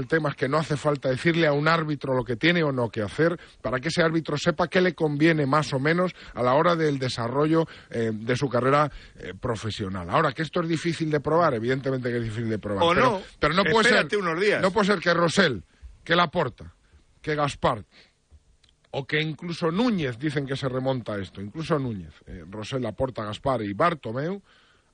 del tema es que no hace falta decirle a un árbitro lo que tiene o no que hacer para que ese árbitro sepa qué le conviene más o menos a la hora del desarrollo eh, de su carrera eh, profesional. Ahora, que esto es difícil de probar, evidentemente que es difícil de probar. O pero, no. pero no puede ser, unos días. No puede ser que Rosell, que Laporta, que Gaspar o que incluso Núñez dicen que se remonta a esto, incluso Núñez, eh, Rosell, Laporta, Gaspar y Bartomeu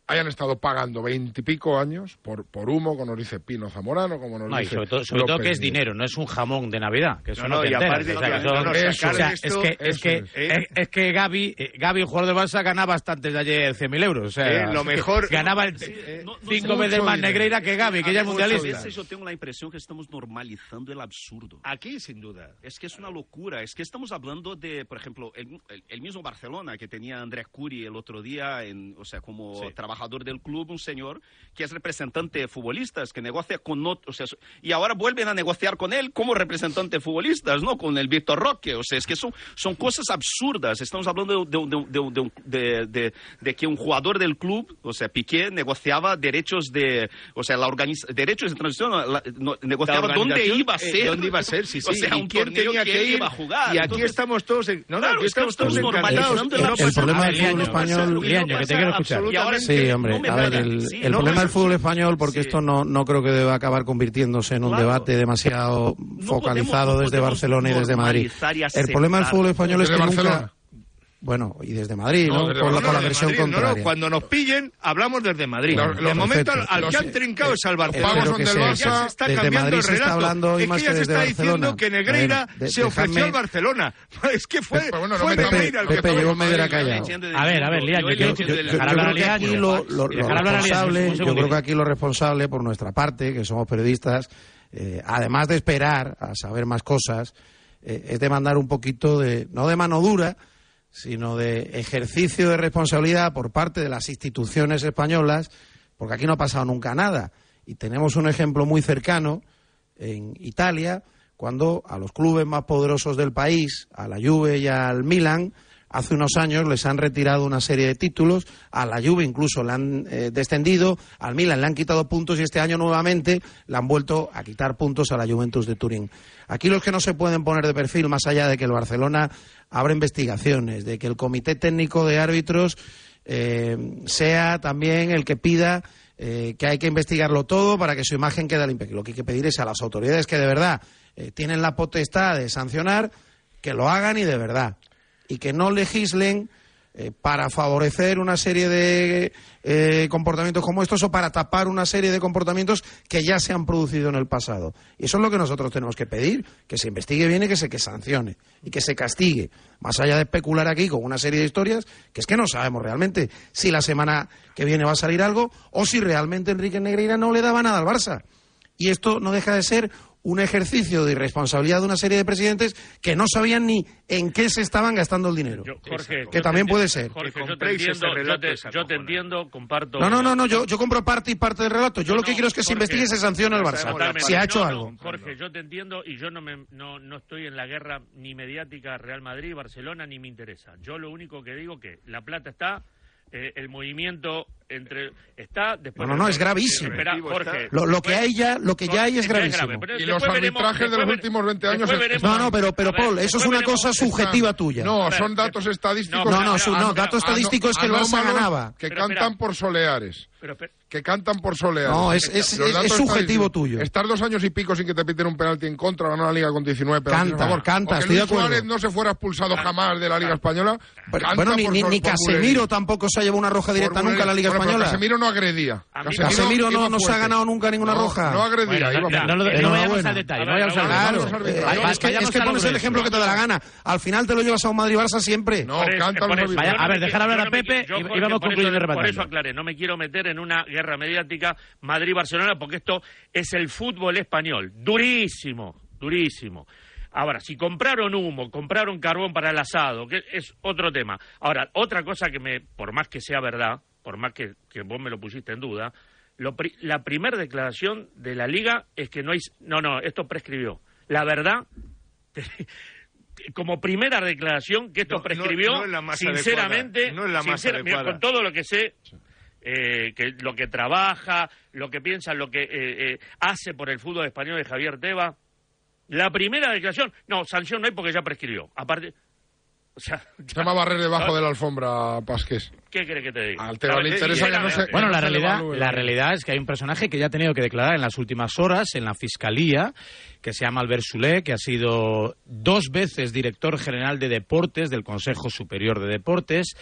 hayan estado pagando veintipico años por, por humo, como nos dice Pino Zamorano, como nos No, y dice sobre todo, sobre todo que es dinero, no es un jamón de Navidad, que eso No, no, no, te y enteras, aparte, o sea, que no, eso- no, eso, o sea, sacar es que, es, que, es. es, es que Gaby, eh, Gaby, el jugador de Barça, ganaba hasta antes de ayer 100.000 euros. O sea, Eh, lo mejor- Ganaba el- Eh, no- no cinco veces más dinero. Negreira que Gaby, que ya es mundialista. A veces yo tengo la impresión que estamos normalizando el absurdo. Aquí, sin duda. Es que es una locura. Es que estamos hablando de, por ejemplo, el, el- el mismo Barcelona que tenía a André Curi el otro día, en, o sea, como Sí. Trabajador del club, un señor que es representante de futbolistas, que negocia con ot- o sea, y ahora vuelven a negociar con él como representante de futbolistas, ¿no? Con el Víctor Roque. O sea, es que son, son cosas absurdas. Estamos hablando de, de- de- de- de- de- de que un jugador del club, o sea, Piqué, negociaba derechos de, o sea, la organiz- derechos de transición, la- no- negociaba La dónde iba a eh, ser. ¿Dónde iba a ser? Sí, sí. O sea, ¿Y un quién torneo tenía que que él ir? iba a jugar. Y aquí Entonces, estamos todos... En... No, no, Claro, aquí es que estamos todos estamos encantados. normalizando y no el- pasa el problema nada. del fútbol Liaño, español- Liaño, que te quiero escuchar. Y ahora es Sí, hombre, no a ver, el, Sí, el no, problema del fútbol español, porque Sí. esto no, no creo que deba acabar convirtiéndose en un Claro. debate demasiado focalizado podemos- desde Barcelona y desde Madrid. El problema del fútbol español es que Barcelona. nunca... Bueno, y desde Madrid, No, ¿no? desde Con, la, con la Barcelona, versión Madrid, no, no, contraria. cuando nos pillen, hablamos desde Madrid. Lo- de lo- momento, perfecto. al que Los- han trincado es al Los Barcelona. que del se- Barça. Ya se está desde cambiando Madrid el se está relato. hablando hoy es más que que ya se está Barcelona. diciendo que Negreira ver, de- se ofreció dejadme- al Barcelona. Es que fue, Pero bueno, no fue Negreira el que Pepe, Yo le callado. entiendo del A ver, a ver. Liaño, Yo creo que aquí lo, responsable, yo creo que aquí lo responsable por nuestra parte, que somos periodistas, eh, además de esperar a saber más cosas, eh, es demandar un poquito de, no de mano dura, sino de ejercicio de responsabilidad por parte de las instituciones españolas, porque aquí no ha pasado nunca nada. Y tenemos un ejemplo muy cercano en Italia, cuando a los clubes más poderosos del país, a la Juve y al Milan, hace unos años les han retirado una serie de títulos, a la Juve incluso le han eh, descendido, al Milan le han quitado puntos y este año nuevamente le han vuelto a quitar puntos a la Juventus de Turín. Aquí los que no se pueden poner de perfil, más allá de que el Barcelona abra investigaciones, de que el Comité Técnico de Árbitros eh, sea también el que pida eh, que hay que investigarlo todo para que su imagen quede limpia. Lo que hay que pedir es a las autoridades que de verdad tienen la potestad de sancionar, que lo hagan y de verdad. Y que no legislen eh, para favorecer una serie de eh, comportamientos como estos o para tapar una serie de comportamientos que ya se han producido en el pasado. Y eso es lo que nosotros tenemos que pedir, que se investigue bien y que se que sancione y que se castigue, más allá de especular aquí con una serie de historias que es que no sabemos realmente si la semana que viene va a salir algo o si realmente Enrique Negreira no le daba nada al Barça. Y esto no deja de ser un ejercicio de irresponsabilidad de una serie de presidentes que no sabían ni en qué se estaban gastando el dinero. Yo, Jorge, que yo también te puede ser. Jorge, Que yo te ese entiendo, yo te, yo entiendo, comparto. No, no, no, no, yo, yo compro parte y parte del relato. Yo No, lo que quiero es que se investigue y se sancione al Barça. Si ha hecho No, no, algo. Jorge, yo te entiendo y yo no, me, no, no estoy en la guerra ni mediática Real Madrid, Barcelona, ni me interesa. Yo lo único que digo que la plata está, eh, el movimiento entre está después No, no, no, es gravísimo. Espera, Jorge. Lo, lo que hay ya, lo que ya hay es gravísimo. grave, pero Y los veremos- arbitrajes de los últimos 20 años es- veremos- No, no, pero, pero ver, Paul, eso es una veremos- cosa subjetiva tuya. No, son datos estadísticos. No, no, su- no, dato estadístico es que el Barça ganaba. Que cantan por soleares. Pero, pero- que cantan por solear. No, es- es- es- es subjetivo tuyo. Estar dos años y pico sin que te piten un penalti en contra, ganó la Liga con 19 penaltis Canta, a favor. canta, O que estoy de acuerdo. Suárez no se fuera expulsado jamás de la Liga Española. Pero, canta bueno, ni, por ni, ni por Casemiro bulería. tampoco se ha llevado una roja directa Por nunca a la Liga. Bueno, pero Española. Casemiro no agredía. Mí- Casemiro no, no se ha ganado nunca ninguna No, roja. No agredía, Bueno, iba no. No, no, no Enhorabuena. vayamos al detalle, eh, es que, pones el ejemplo que te da la gana. Al final te lo llevas a un Madrid-Barça siempre. No, Por por yo no a ver, dejar hablar a Pepe y- vamos por concluyendo Por eso aclaré, no me quiero meter en una guerra mediática Madrid-Barcelona porque esto es el fútbol español. Durísimo, durísimo. Ahora, si compraron humo, compraron carbón para el asado, que es otro tema. Ahora, otra cosa que me, por más que sea verdad, por más que, que vos me lo pusiste en duda, lo pri- la primera declaración de la liga es que no hay... No, no, esto prescribió. La verdad, como primera declaración que esto No, prescribió, no es la más sinceramente, adecuada, no es la más sincera- mira, adecuada. con todo lo que sé, eh, que lo que trabaja, lo que piensa, lo que eh, eh, hace por el fútbol español de Javier Teba, la primera declaración, no, sanción no hay porque ya prescribió. Aparte, o sea, Se llama barrer debajo de la alfombra, Pasqués. ¿Qué crees que te diga? Al Teba le interesa que no se- Bueno, no la realidad, la realidad es que hay un personaje que ya ha tenido que declarar en las últimas horas en la Fiscalía, que se llama Albert Soulé, que ha sido dos veces director general de deportes del Consejo Superior de Deportes.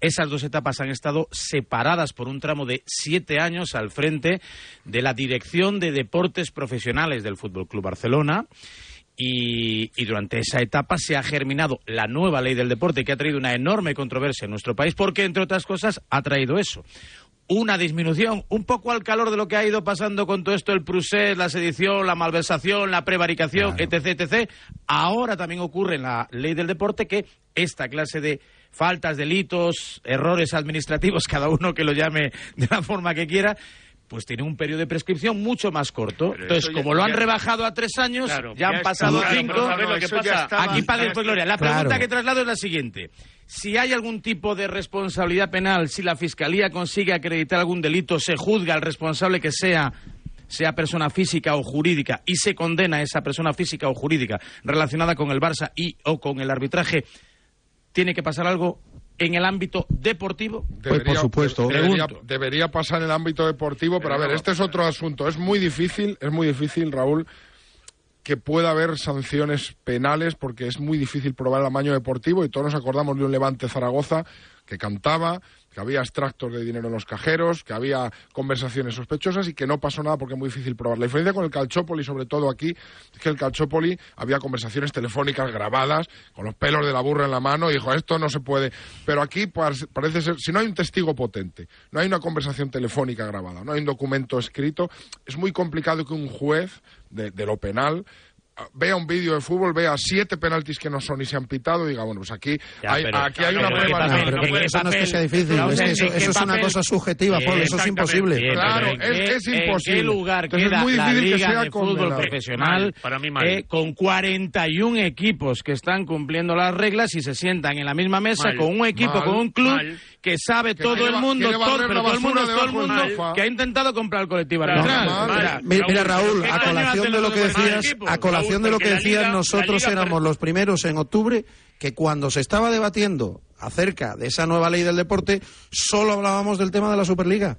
Esas dos etapas han estado separadas por un tramo de siete años al frente de la Dirección de Deportes Profesionales del Fútbol Club Barcelona. Y, y durante esa etapa se ha germinado la nueva ley del deporte que ha traído una enorme controversia en nuestro país porque, entre otras cosas, ha traído eso. Una disminución, un poco al calor de lo que ha ido pasando con todo esto, el procés, la sedición, la malversación, la prevaricación, etc, etc. Ahora también ocurre en la ley del deporte que esta clase de faltas, delitos, errores administrativos, cada uno que lo llame de la forma que quiera, pues tiene un periodo de prescripción mucho más corto. Pero Entonces, como lo han ya- rebajado a tres años, Claro, ya han ya pasado está, claro, cinco. pero ¿sabes lo que pasa? estaba- Aquí pague por gloria. La Claro. pregunta que traslado es la siguiente. Si hay algún tipo de responsabilidad penal, si la Fiscalía consigue acreditar algún delito, se juzga al responsable que sea sea persona física o jurídica y se condena a esa persona física o jurídica relacionada con el Barça y o con el arbitraje, ¿tiene que pasar algo en el ámbito deportivo? Pues, por supuesto. Debería, Pregunto. debería pasar en el ámbito deportivo, pero a ver, este es otro asunto. Es muy difícil, es muy difícil, Raúl, que pueda haber sanciones penales porque es muy difícil probar el amaño deportivo y todos nos acordamos de un Levante Zaragoza que cantaba, que había extractos de dinero en los cajeros, que había conversaciones sospechosas y que no pasó nada porque es muy difícil probar. La diferencia con el Calchópoli, sobre todo aquí, es que el Calchópoli había conversaciones telefónicas grabadas con los pelos de la burra en la mano y dijo, esto no se puede. Pero aquí par- parece ser, si no hay un testigo potente, no hay una conversación telefónica grabada, no hay un documento escrito, es muy complicado que un juez de, de lo penal vea un vídeo de fútbol, vea siete penaltis que no son y se han pitado y diga, bueno, pues aquí Ya, hay, pero- aquí hay una pero prueba. ¿qué No, pero eso no es que sea difícil, es a que eso, ¿qué eso es una cosa subjetiva, Paul, eso es imposible. Claro, ¿En es qué- que es ¿En imposible. qué lugar Entonces es queda la que Liga sea de Fútbol condenado. Profesional para mí eh, con 41 equipos que están cumpliendo las reglas y se sientan en la misma mesa Mal. con un equipo, Mal. con un club Mal. que sabe Que todo el mundo, todo, el mundo, todo el mundo que ha intentado comprar el colectivo arbitral. Mira, Raúl, ¿qué a colación de lo que decías, a colación de lo que Liga- nosotros Liga éramos los primeros en octubre que cuando se estaba debatiendo acerca de esa nueva ley del deporte, solo hablábamos del tema de la Superliga.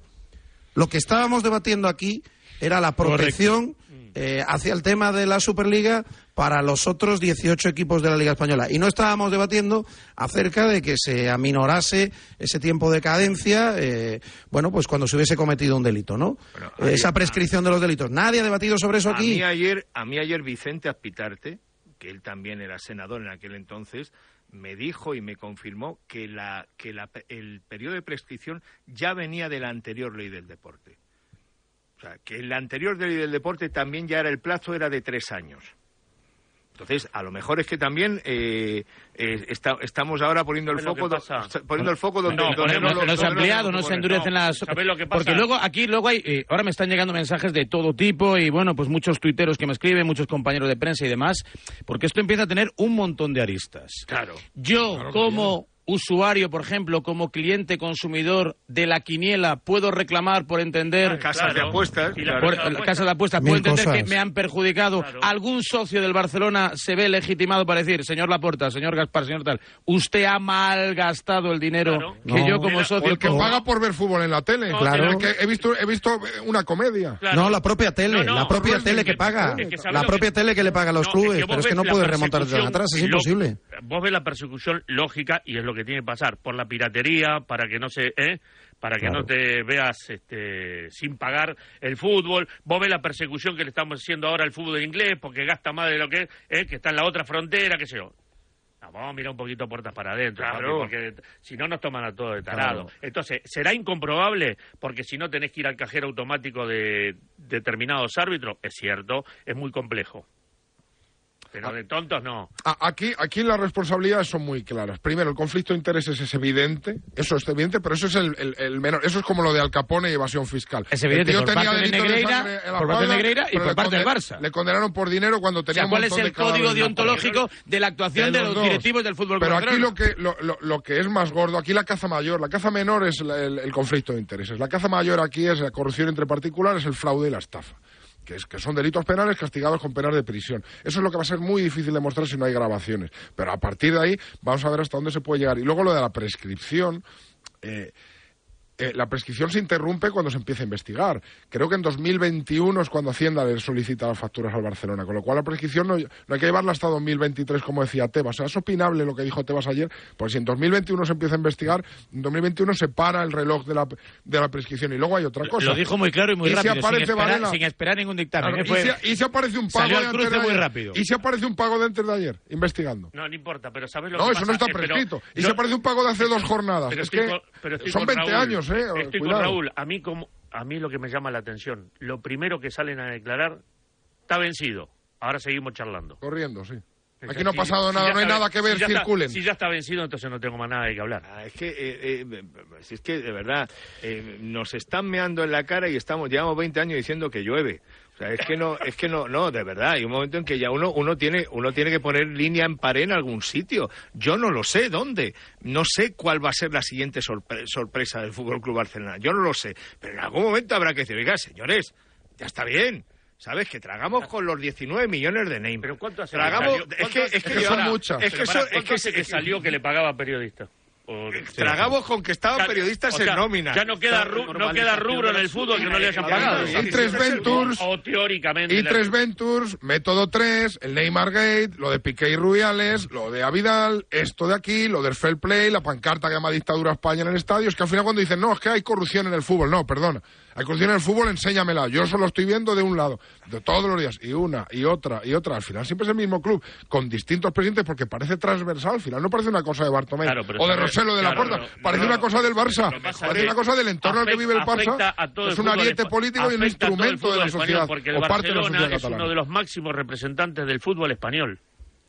Lo que estábamos debatiendo aquí era la protección eh, hacia el tema de la Superliga para los otros 18 equipos de la Liga Española. Y no estábamos debatiendo acerca de que se aminorase ese tiempo de cadencia, eh, bueno, pues cuando se hubiese cometido un delito, ¿no? Eh, Esa prescripción de los delitos. Nadie ha debatido sobre eso A aquí. mí ayer, a mí ayer Vicente Aspitarte, que él también era senador en aquel entonces, me dijo y me confirmó que la que la, el periodo de prescripción ya venía de la anterior ley del deporte. O sea, que en la anterior ley del deporte también ya era el plazo era de tres años. Entonces, a lo mejor es que también eh, eh, está- estamos ahora poniendo el ¿Sabes lo foco, do- poniendo el foco donde, No, donde ponemos- no, no se ha donde ampliado, no lo se ponen. endurecen las... ¿sabes lo que pasa? Porque luego, aquí luego hay... eh, ahora me están llegando mensajes de todo tipo y, bueno, pues muchos tuiteros que me escriben, muchos compañeros de prensa y demás, porque esto empieza a tener un montón de aristas. Claro. Yo, Claro como usuario, por ejemplo, como cliente consumidor de la quiniela, puedo reclamar por entender... Casas de apuestas. Y la por casa de la casa de apuestas, puedo Mil entender cosas. que me han perjudicado. Claro. ¿Algún socio del Barcelona se ve legitimado para decir, señor Laporta, señor Gaspar, señor tal, usted ha malgastado el dinero Claro. que No. yo como Mira, O socio... el que pongo"? paga por ver fútbol en la tele. Claro. El que he visto, he visto una comedia. Claro. No, la propia tele, No, no, la propia no, tele que paga. es que ¿sabes La propia que- tele que le paga a los No, clubes, pero es que no la puedes remontar desde atrás, es imposible. Vos ves la persecución lógica y es lo que tiene que pasar por la piratería para que no se ¿eh? para que Claro. no te veas este, sin pagar el fútbol. Vos ves la persecución que le estamos haciendo ahora al fútbol inglés porque gasta más de lo que ¿eh? que está en la otra frontera, qué sé yo. No, vamos a mirar un poquito puertas para adentro, Claro. papi, porque si no nos toman a todos de tarado. Claro. Entonces, ¿será incomprobable? Porque si no tenés que ir al cajero automático de determinados árbitros, es cierto, es muy complejo. Pero de tontos no. Aquí, aquí las responsabilidades son muy claras. Primero, el conflicto de intereses es evidente, eso es evidente, pero eso es el, el- el menor. Eso es como lo de Al Capone y evasión fiscal. Es evidente El tío por tenía parte de Negreira, la por parte de Negreira y por parte del Barça. Le condenaron por dinero cuando O tenía sea, un ¿cuál es el de código deontológico de la actuación de los directivos del fútbol Pero aquí lo que, lo, lo- lo que es más gordo, aquí la caza mayor, la caza menor es la- el, el conflicto de intereses. La caza mayor aquí es la corrupción entre particulares, el fraude y la estafa. Que, es, que son delitos penales castigados con penas de prisión. Eso es lo que va a ser muy difícil demostrar si no hay grabaciones. Pero a partir de ahí vamos a ver hasta dónde se puede llegar. Y luego lo de la prescripción. eh, eh, la prescripción se interrumpe cuando se empieza a investigar. Creo que en 2021 es cuando Hacienda le solicita las facturas al Barcelona, con lo cual la prescripción no, no hay que llevarla hasta 2023, como decía Tebas. O sea, es opinable lo que dijo Tebas ayer, pues si en 2021 se empieza a investigar, en 2021 se para el reloj de la, de la prescripción. Y luego hay otra cosa. Lo dijo muy claro y muy ¿Y si rápido, sin, aparece esperar, Varela? sin esperar ningún dictamen. Claro, ¿eh? Fue- ¿y, si, y si aparece un pago Salió de antes muy ayer? rápido. ¿Y si aparece un pago de antes de ayer? Investigando. No, no importa, pero ¿sabes lo No, que eso pasa? no está pero prescrito. y si aparece un pago de hace dos jornadas. pero es estoy que pero son con 20 Raúl. años, ¿eh? Estoy Cuidado. con Raúl. A mí, como, a mí lo que me llama la atención, lo primero que salen a declarar, está vencido. Ahora seguimos charlando. Corriendo, sí. Aquí no ha si- pasado si nada, ya no hay está- nada que ver, si ya está- circulen. si ya está vencido, entonces no tengo más nada de que hablar. Ah, es que, eh, eh, si es que de verdad, eh, nos están meando en la cara y estamos, llevamos 20 años diciendo que llueve. O sea, es que no, es que no, no, de verdad, hay un momento en que ya uno, uno tiene, uno tiene que poner línea en pared en algún sitio. Yo no lo sé dónde, no sé cuál va a ser la siguiente sorpre- sorpresa del Fútbol Club Barcelona. Yo no lo sé, pero en algún momento habrá que decir, oiga, señores, ya está bien. ¿Sabes? Que tragamos con los 19 millones de Neymar. ¿Pero cuánto hace Tragamos, que salió? es ¿Cuánto que, es que, son ahora- muchas. Es que, eso- es ¿cuánto que, hace que salió que le pagaba periodista? O- tragamos con que estaban Ya- periodistas o sea, en nómina. Ya no queda, ru- no queda rubro en el fútbol que no le hayan pagado. Y tres Ventures, O teóricamente. y tres Ventures, método 3, el Neymar Gate, lo de Piqué y Rubiales, lo de Avidal, esto de aquí, lo del fair play, la pancarta que llama dictadura España en el estadio, es que al final cuando dicen, no, es que hay corrupción en el fútbol, no, perdona, en el fútbol, enséñamela, yo solo estoy viendo de un lado, de todos los días, y una, y otra, y otra, al final siempre es el mismo club, con distintos presidentes, porque parece transversal, al final no parece una cosa de Bartomeu, Claro, o de Roselo de la claro, Porta, no, parece no, una cosa del Barça, parece una cosa del entorno en el que vive el afecta Barça, a es un ariete político y un afecta instrumento de la sociedad, Porque el o parte de la Barcelona sociedad es uno de los máximos representantes del fútbol español.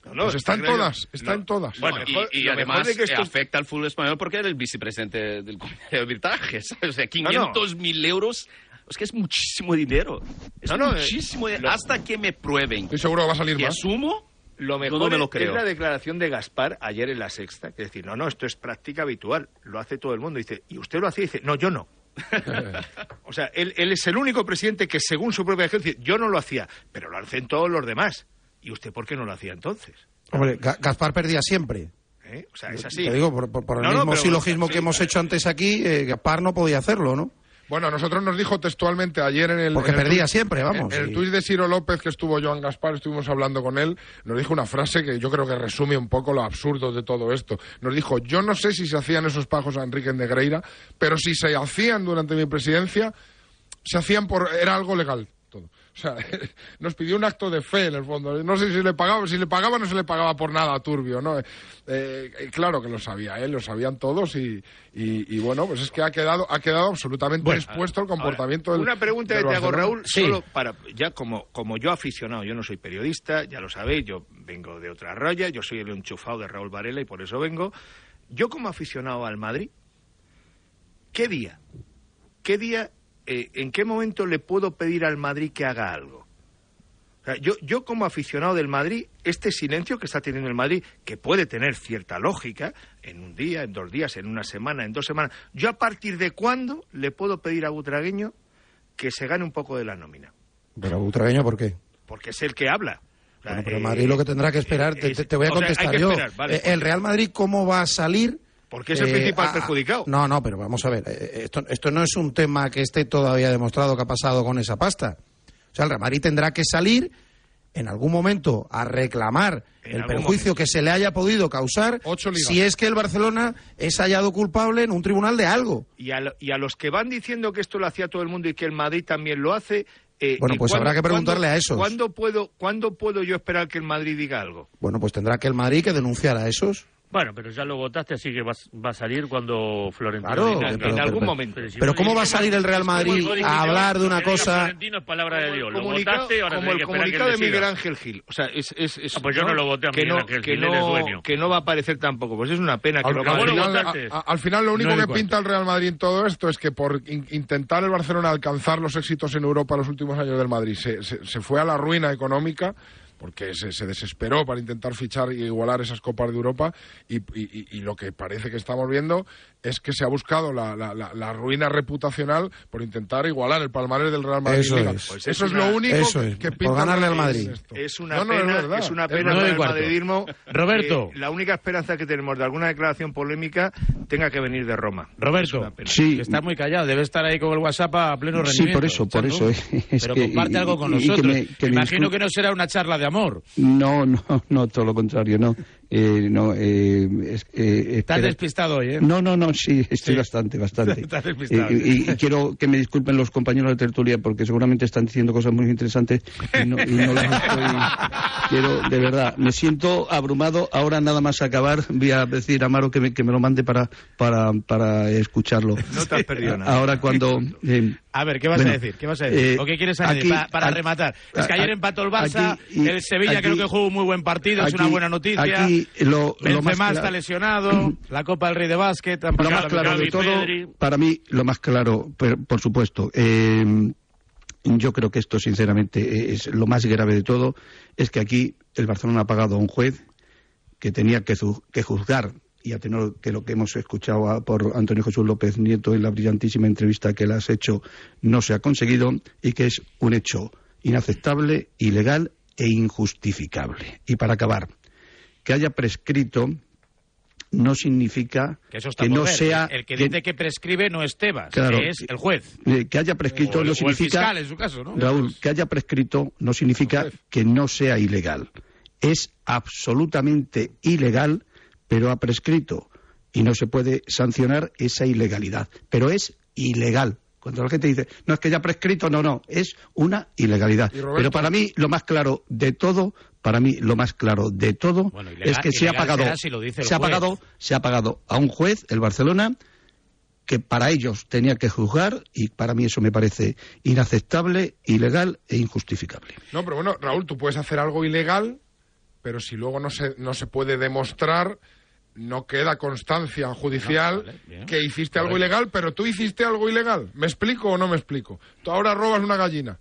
No, no, Pues está en está claro. todas, está en todas. Bueno, y, además mejor de que esto- afecta al fútbol español porque era el vicepresidente del comité de arbitraje. O sea, 500 mil euros. Es que es muchísimo dinero. Es No, no, eh, muchísimo dinero. lo- Hasta que me prueben Estoy seguro que va a salir que más. asumo, Lo mejor no me lo creo. es la declaración de Gaspar ayer en la sexta, que es decir, no, no, esto es práctica habitual, lo hace todo el mundo. Dice, ¿y usted lo hacía? Dice, no, yo no. o sea, él, él es el único presidente que, según su propia agencia, dice, yo no lo hacía, pero lo hacen todos los demás. ¿Y usted por qué no lo hacía entonces? Hombre, Ga- Gaspar perdía siempre. ¿Eh? O sea, es así. Te digo, por, por- por el No, no, mismo silogismo sí, que hemos hecho antes aquí, eh, Gaspar no podía hacerlo, ¿no? Bueno, nosotros nos dijo textualmente ayer en el... Porque en el perdía tuit- siempre, vamos, En, en el tuit de Ciro López, que estuvo Joan Gaspar, estuvimos hablando con él, nos dijo una frase que yo creo que resume un poco lo absurdo de todo esto. Nos dijo, yo no sé si se hacían esos pagos a Enrique Negreira, pero si se hacían durante mi presidencia, se hacían por... era algo legal. O sea, nos pidió un acto de fe en el fondo. No sé si le pagaba, si le pagaba no se le pagaba por nada a Turbio, ¿no? Eh, eh, claro que lo sabía él, lo sabían todos y, y- y bueno, pues es que ha quedado, ha quedado absolutamente expuesto el comportamiento Ahora, del Una pregunta que te hago. Raúl, solo para, ya como, como yo aficionado, yo no soy periodista, ya lo sabéis, yo vengo de otra raya, yo soy el enchufado de Raúl Varela y por eso vengo. Yo como aficionado al Madrid, ¿qué día? ¿Qué día, eh, en qué momento le puedo pedir al Madrid que haga algo? O sea, yo, yo como aficionado del Madrid, este silencio que está teniendo el Madrid, que puede tener cierta lógica, en un día, en dos días, en una semana, en dos semanas, yo a partir de cuándo le puedo pedir a Butragueño que se gane un poco de la nómina. Pero Butragueño, ¿por qué? Porque es el que habla. Bueno, pero Madrid lo que tendrá que esperar, te, voy a o sea, hay contestar yo. esperar, vale, Eh, pues. el Real Madrid, ¿cómo va a salir? Porque es el principal perjudicado. No, no, pero vamos a ver. eh, Esto, esto no es un tema que esté todavía demostrado que ha pasado con esa pasta. O sea, el Real Madrid tendrá que salir en algún momento a reclamar En el perjuicio momento. que se le haya podido causar si es que el Barcelona es hallado culpable en un tribunal de algo. Y a, lo- y a los que van diciendo que esto lo hacía todo el mundo y que el Madrid también lo hace. eh, Bueno, ¿y pues habrá que preguntarle a esos. ¿cuándo puedo, ¿Cuándo puedo yo esperar que el Madrid diga algo? Bueno, pues tendrá que el Madrid que denunciar a esos. Bueno, pero ya lo votaste, así que va, va a salir cuando Florentino Claro, diga en, que- pero- algún pero- momento. si pero vos ¿cómo va a salir el Real Madrid a hablar de una que cosa? Florentino es palabra de Dios. Lo votaste, ahora como el que que comunicado de él. Miguel Ángel Gil. O sea, es, es, es- Ah, pues yo no lo voté a que Miguel no, Ángel que Gil, él no, es dueño. que no va a aparecer tampoco. Pues es una pena que Al, lo al haga. ¿Cómo lo final, a- a- al final lo único No que pinta el Real Madrid en todo esto es que por in- intentar el Barcelona alcanzar los éxitos en Europa los últimos años del Madrid se, se- se fue a la ruina económica porque se, se desesperó para intentar fichar y igualar esas copas de Europa y, y- y- y lo que parece que estamos viendo es que se ha buscado la, la- la- la ruina reputacional por intentar igualar el palmarés del Real Madrid. Eso Liga. es. Pues Eso es es una- lo único eso que, es, que por pinta ganarle al Madrid. Es una No, no, pena, verdad. es una pena para el madridismo. Roberto. que la única esperanza que tenemos de alguna declaración polémica tenga que venir de Roma. Roberto. Sí. que está muy callado, debe estar ahí con el WhatsApp a pleno Sí, rendimiento. por eso, por eso, eh, es Pero que- comparte y- algo con y- y que nosotros. me- que me Imagino que no será una charla de amor. No, no, no, todo lo contrario, no. Eh, no eh, es, eh, Estás despistado hoy, ¿eh? No, no, no, sí, estoy Sí. bastante, bastante. Estás despistado. Eh, y, y quiero que me disculpen los compañeros de tertulia porque seguramente están diciendo cosas muy interesantes y no, y no las estoy. Quiero, de verdad, me siento abrumado. Ahora nada más acabar, voy a decir a Amaro que me, que me lo mande para, para, para escucharlo. No te has perdido nada. Ahora cuando. eh, A ver, ¿qué vas Bueno, a decir? ¿Qué vas a decir? eh, ¿O qué quieres añadir para aquí- rematar? Es que ayer empató el Barça, aquí- y- el Sevilla aquí- creo que jugó un muy buen partido, es una buena noticia. aquí lo- lo más está lesionado, la Copa del Rey de Básquet, Lo más la claro de todo, Pedri. para mí, lo más claro, por supuesto, eh, yo creo que esto, sinceramente, es lo más grave de todo, es que aquí el Barcelona ha pagado a un juez que tenía que juzgar, y a tenor que lo que hemos escuchado a- por Antonio Jesús López Nieto en la brillantísima entrevista que le has hecho, no se ha conseguido, y que es un hecho inaceptable, ilegal e injustificable. Y para acabar, que haya prescrito no significa Que eso no ver. sea El que dice que prescribe no es Tebas, Claro. que es el juez. eh, que haya prescrito O no o el significa fiscal, en su caso, ¿no? Raúl que haya prescrito no significa que no sea ilegal es absolutamente ilegal pero ha prescrito y no se puede sancionar esa ilegalidad pero es ilegal cuando la gente dice no es que ya prescrito no no es una ilegalidad pero para mí lo más claro de todo para mí lo más claro de todo Bueno, ilegal- es que se ha pagado si se ha pagado se ha pagado a un juez el Barcelona que para ellos tenía que juzgar y para mí eso me parece inaceptable, ilegal e injustificable. No, pero bueno, Raúl, tú puedes hacer algo ilegal, pero si luego no se, no se puede demostrar, no queda constancia judicial vale, bien. que hiciste algo ilegal, pero tú hiciste algo ilegal. ¿Me explico o no me explico? Tú ahora robas una gallina.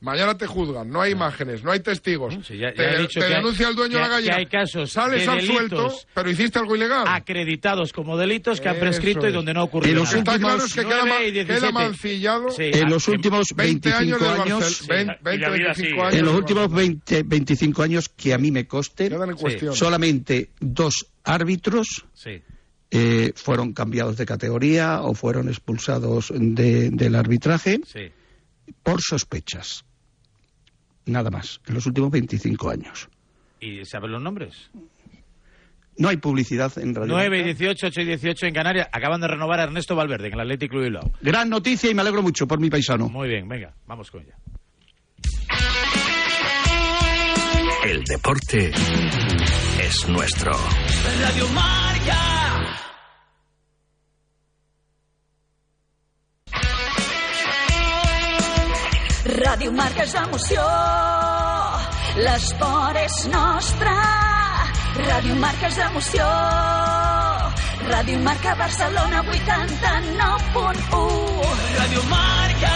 Mañana te juzgan, no hay imágenes, no hay testigos. Sí, ya- te ya dicho te que hay- denuncia el dueño de la gallina. hay casos Sales de absuelto, delitos pero hiciste algo ilegal. Acreditados como delitos que han Eso prescrito y donde no ha ocurrido En Lo los que nada. está claro últimos es que queda, queda 17. mancillado Sí, En ah, los últimos 20 años 25 del años, Barcel- vein- Y 20, la vida 25 sigue. años en los últimos Barcelona. 20, 25 años que a mí me conste, Quedan en cuestión. solamente dos árbitros Sí. eh, fueron cambiados de categoría o fueron expulsados de- del arbitraje Sí. por sospechas. Nada más, en los últimos 25 años. ¿Y saben los nombres? No hay publicidad en Radio 9 y Marca. 18, 8 y 18 en Canarias. Acaban de renovar a Ernesto Valverde en el Athletic Club Bilbao. Gran noticia y me alegro mucho por mi paisano. Muy bien, venga, vamos con ella. El deporte es nuestro. Radio Marca. Ràdio Marca és emoció, l'esport és nostre. Ràdio Marca és emoció, Ràdio Marca Barcelona 89.1. Radio Marca.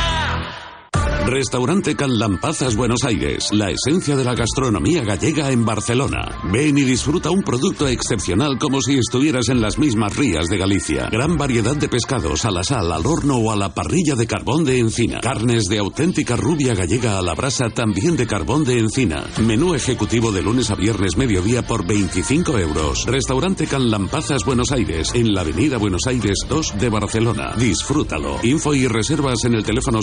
Restaurante Can Lampazas Buenos Aires, la esencia de la gastronomía gallega en Barcelona. Ven y disfruta un producto excepcional como si estuvieras en las mismas rías de Galicia. Gran variedad de pescados a la sal, al horno o a la parrilla de carbón de encina. Carnes de auténtica rubia gallega a la brasa también de carbón de encina. Menú ejecutivo de lunes a viernes mediodía por 25 euros. Restaurante Can Lampazas Buenos Aires, en la avenida Buenos Aires 2 de Barcelona. Disfrútalo. Info y reservas en el teléfono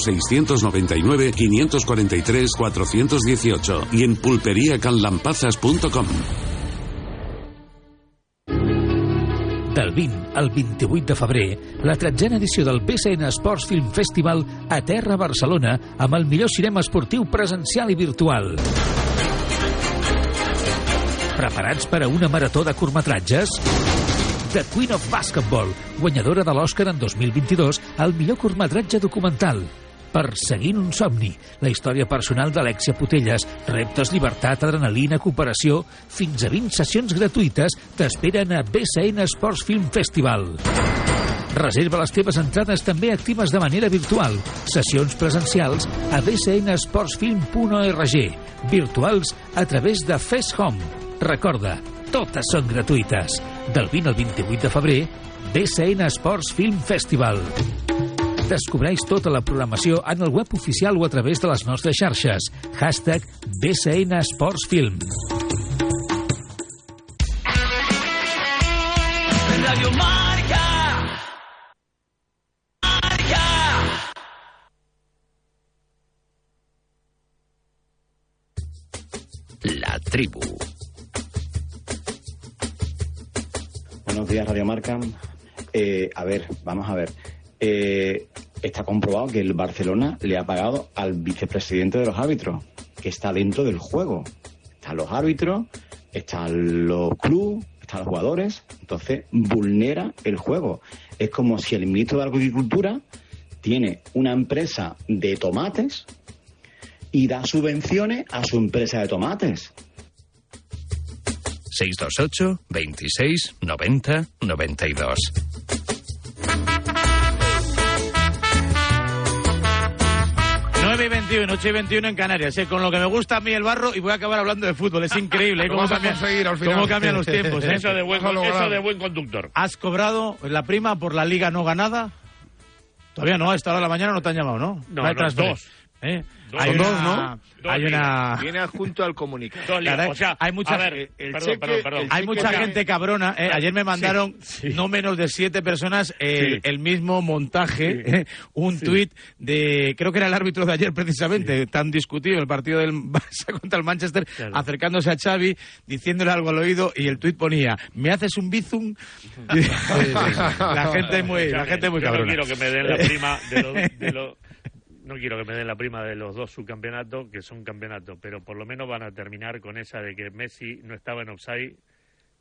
699-543-418 y en pulperiacanlampazas.com. Del 20 al 28 de febrer, la tretzena edició del BCN Sports Film Festival a Terra Barcelona amb el millor cinema esportiu presencial i virtual. Preparats per a una marató de curtmetratges? The Queen of Basketball, guanyadora de l'Oscar en 2022 al millor curtmetratge documental. Perseguint un somni, la història personal d'Alexia Putelles, reptes, llibertat, adrenalina, cooperació, fins a 20 sessions gratuïtes t'esperen a BCN Sports Film Festival. Reserva les teves entrades també actives de manera virtual. Sessions presencials a bcnsportsfilm.org. Virtuals a través de Fest Home. Recorda, totes són gratuïtes. Del 20 al 28 de febrer, BCN Sports Film Festival. Descobreix tota la programació en el web oficial o a través de les nostres xarxes. Hashtag BCN Sports Film. Radio Marca. Marca. La tribu. Buenos días, Radio Marca. Eh, a ver, vamos a ver. Eh, está comprobado que el Barcelona le ha pagado al vicepresidente de los árbitros, que está dentro del juego. Están los árbitros, están los clubes, están los jugadores. Entonces, vulnera el juego. Es como si el ministro de Agricultura tiene una empresa de tomates y da subvenciones a su empresa de tomates. 628 26 90 92. 21, 8 y 21 en Canarias. eh, con lo que me gusta a mí el barro y voy a acabar hablando de fútbol. Es increíble eh, cómo, cambian, conseguir al final. cómo cambian los tiempos. eh. Eso de buen, eso de buen conductor. ¿Has cobrado la prima por la liga no ganada? Todavía no, a esta hora de la mañana no te han llamado, ¿no? No, hay no, transferencia. ¿Eh? Dos. Hay una, dos, ¿no? Dos Hay una... Viene adjunto al comunicado. Dos O sea, hay mucha, a ver, el perdón, cheque- perdón, perdón. el hay mucha que- gente cabrona. eh. Claro, Ayer me mandaron sí, sí. no menos de siete personas el, Sí. el mismo montaje, Sí. eh, un Sí. tuit de, creo que era el árbitro de ayer precisamente, tan discutido el partido del Barça contra el Manchester, Claro. acercándose a Xavi, diciéndole algo al oído y el tuit ponía, ¿me haces un bizum? la gente es muy, la gente es muy Yo cabrona. No quiero que me den la prima de los- no quiero que me den la prima de los dos subcampeonatos, que son campeonatos, pero por lo menos van a terminar con esa de que Messi no estaba en offside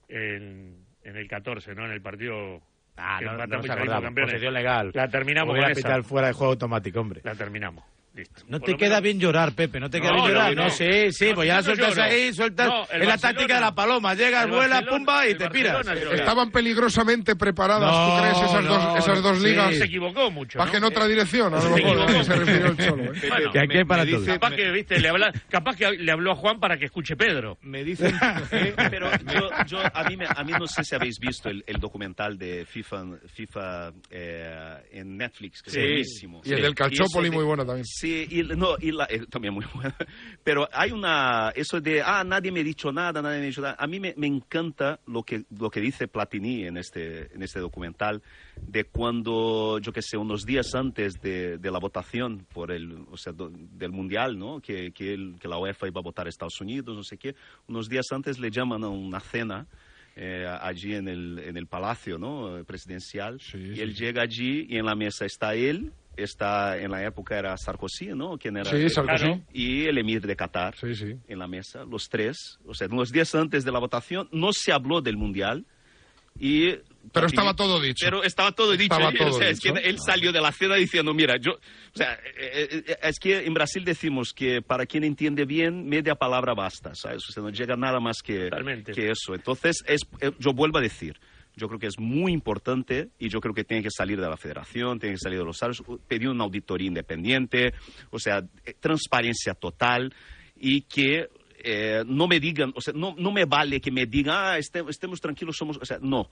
en, en el 14, ¿no? En el partido Ah, no, no nos acordamos. Posesión legal. La terminamos Hubiera con esa. pitado fuera de juego automático, hombre. La terminamos. Listo. No Por te queda menos- bien llorar, Pepe, no te queda No, bien llorar. no. No, sí, sí, No, pues ya sueltas lloro. ahí, sueltas. Es la táctica de la paloma. Llegas, el vuelas, pumba y te piras. Estaban peligrosamente preparadas, No, ¿tú crees, esas no, dos, esas dos sí. ligas? Se equivocó mucho. Para ¿no? que en otra dirección, a lo mejor. ¿eh? se refirió el cholo. ¿eh? Bueno, Que aquí hay para me todos. dice- Capaz que, viste, le habla, capaz que le habló a Juan para que escuche Pedro. Me dicen Pero yo, yo- a, mí, me- a mí no sé si habéis visto el, el documental de FIFA, FIFA eh, en Netflix, que Sí. es buenísimo. Y el del de- muy bueno también. Sí, y, no, y la- eh, también muy bueno. Pero hay una, eso de, ah, nadie me ha dicho nada, nadie me ha dicho nada. A mí me, me encanta lo que, lo que dice Platini en este, en este documental, de cuando, yo qué sé, unos días antes de, de la votación por el, o sea, do- del Mundial, ¿no? Que, que, el- que la UEFA iba a votar a Estados Unidos, no sé qué, unos días antes le llaman a una cena. eh, allí en el, en el palacio ¿no? presidencial y él llega allí y en la mesa está él está en la época era Sarkozy, ¿no? ¿Quién era? Sí, Sarkozy. Y el emir de Qatar Sí, sí. en la mesa, los tres. O sea, unos días antes de la votación no se habló del mundial y Pero estaba todo dicho. pero estaba todo dicho. Estaba todo O sea, es que él salió de la cena diciendo, mira, yo... O sea, eh, eh, es que en Brasil decimos que para quien entiende bien, media palabra basta, ¿sabes? O sea, no llega nada más que, Totalmente. que eso. Entonces, es, eh, yo vuelvo a decir, Yo creo que es muy importante y yo creo que tiene que salir de la federación, tiene que salir de los árbitros, pedir una auditoría independiente, o sea, eh, transparencia total y que eh, no me digan, o sea, no, no me vale que me digan, ah, este- estemos tranquilos, somos, o sea, no,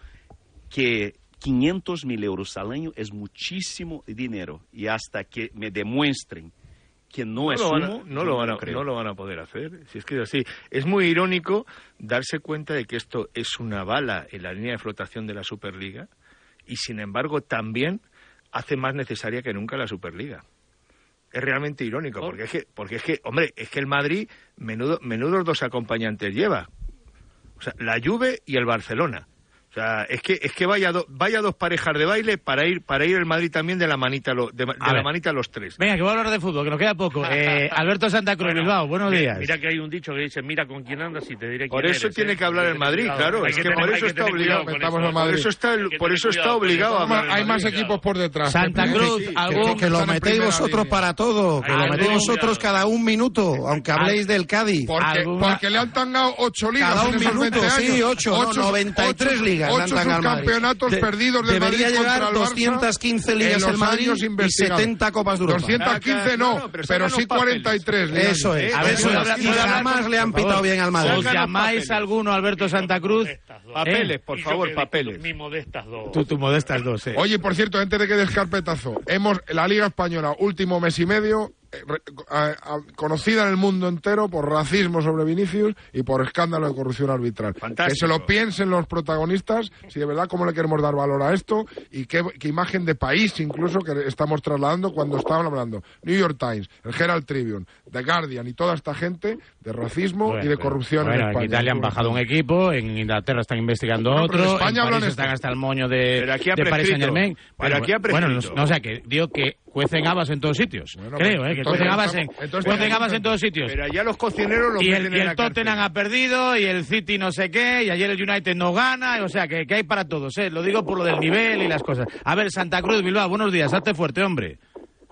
que 500 mil euros al año es muchísimo dinero y hasta que me demuestren que no, no es lo, van a, humo, no, lo van a, no lo van a poder hacer. Si es que es así. Es muy irónico darse cuenta de que esto es una bala en la línea de flotación de la Superliga y, sin embargo, también hace más necesaria que nunca la Superliga. Es realmente irónico, porque es que, porque es que hombre, es que el Madrid, menudo, menudos dos acompañantes lleva. O sea, la Juve y el Barcelona. O sea, es que es que vaya do- vaya dos parejas de baile para ir para ir el Madrid también de la manita lo- de, la ver. manita a los tres. Venga, que voy a hablar de fútbol, que nos queda poco. Eh, Alberto Santa Cruz, Bueno, Bilbao, buenos mira- días. Mira que hay un dicho que dice, mira con quién andas y te diré Por quién eso eres, tiene ¿eh? que hablar el Madrid, claro. Es que tener- por eso está obligado. eso. Por eso está, por eso está obligado a eso. Hay más equipos por detrás. Santa. Cruz, Sí, que, lo metéis vosotros para todo, que lo metéis vosotros cada un minuto, aunque habléis del Cádiz. Porque, ¿Alguna- porque le han tangado ocho ligas Cada un minuto, 20 sí, ocho, no, 93 ocho- ligas le han Ocho tangado al Madrid. subcampeonatos De- perdidos del debería Madrid llevar contra el Barça 215 ligas en los el Madrid años y investigados. 70 Copas de Europa. 215 no, pero pero, sí los papeles. 43 ligas. Eso es, A ver, eso ¿puedo es. Y jamás le han pitado bien al Madrid. ¿Os llamáis alguno Alberto Santa Cruz? Papeles, ¿Eh? por favor, papeles. Mi modestas dos. Tú, tú modestas dos, eh. Oye, por cierto, antes de que des carpetazo, hemos la Liga Española, último mes y medio, eh, conocida en el mundo entero por racismo sobre Vinicius y por escándalo de corrupción arbitral. Fantástico. Que se lo piensen los protagonistas, si de verdad cómo le queremos dar valor a esto y qué, qué imagen de país incluso que estamos trasladando cuando estaban hablando New York Times, el Herald Tribune, The Guardian y toda esta gente de racismo Bueno, y de corrupción bueno, en España. Italia han bajado un equipo, en Inglaterra están investigando Bueno, pero en otro, España en París están hasta el moño de, Pero aquí ha de Paris prescrito. Saint Germain. Pero aquí ha bueno, no, no, o sea, que digo que cuecen habas en todos sitios. Bueno, Creo, pues, eh, que cuecen habas en, entonces cuecen estamos habas en todos sitios. Pero allá los cocineros los Y el, y el. Tottenham ha perdido, y el City no sé qué, y ayer el United no gana, o sea, que, que hay para todos, ¿eh? Lo digo por lo del nivel y las cosas. A ver, Santa Cruz, Bilbao, buenos días, hazte fuerte, hombre.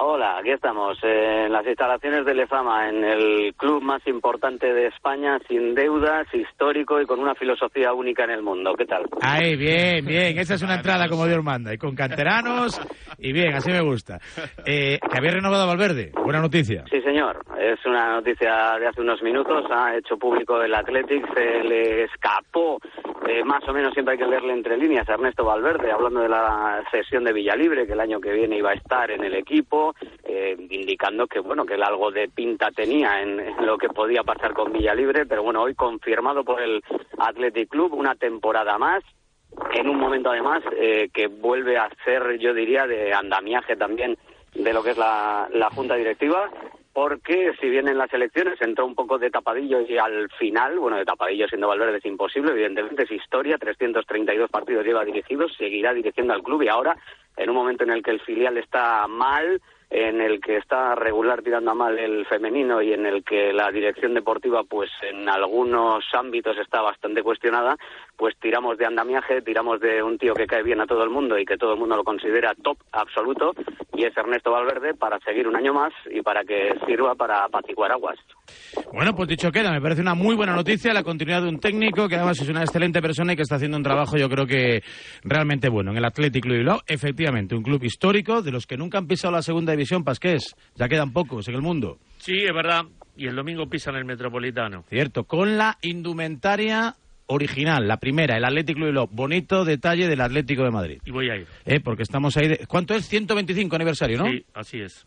Hola, aquí estamos eh, en las instalaciones de Lefama, en el club más importante de España, sin deudas, histórico y con una filosofía única en el mundo. ¿Qué tal? Ahí, bien, bien. Esa es una entrada como Dios manda. Y con canteranos. Y bien, así me gusta. Eh, que había renovado a Valverde. Buena noticia. Sí, señor. Es una noticia de hace unos minutos. Ha hecho público el Athletic. Se le escapó, eh, más o menos siempre hay que leerle entre líneas, a Ernesto Valverde, hablando de la sesión de Villalibre, que el año que viene iba a estar en el equipo, eh, indicando que, bueno, que él algo de pinta tenía en, lo que podía pasar con Villalibre. Pero bueno, hoy confirmado por el Athletic Club una temporada más en un momento además eh, que vuelve a ser, yo diría, de andamiaje también de lo que es la, la junta directiva, porque si bien en las elecciones entró un poco de tapadillo y al final, bueno, de tapadillo siendo Valverde es imposible, evidentemente es historia, 332 partidos lleva dirigidos, seguirá dirigiendo al club y ahora, en un momento en el que el filial está mal, en el que está regular tirando a mal el femenino y en el que la dirección deportiva pues en algunos ámbitos está bastante cuestionada, pues tiramos de andamiaje, tiramos de un tío que cae bien a todo el mundo y que todo el mundo lo considera top absoluto y es Ernesto Valverde para seguir un año más y para que sirva para apaciguar aguas. Bueno, pues dicho queda, me parece una muy buena noticia la continuidad de un técnico que además es una excelente persona y que está haciendo un trabajo yo creo que realmente bueno. En el Athletic Club de Bilbao, efectivamente, un club histórico de los que nunca han pisado la segunda división, Pasqués. Ya quedan pocos en el mundo. Sí, es verdad. Y el domingo pisan el Metropolitano. Cierto, con la indumentaria original, la primera, el Athletic Club de Bilbao. Bonito detalle del Atlético de Madrid. Y voy a ir. Eh, porque estamos ahí de... ¿Cuánto es? 125 aniversario, ¿no? Sí, así es.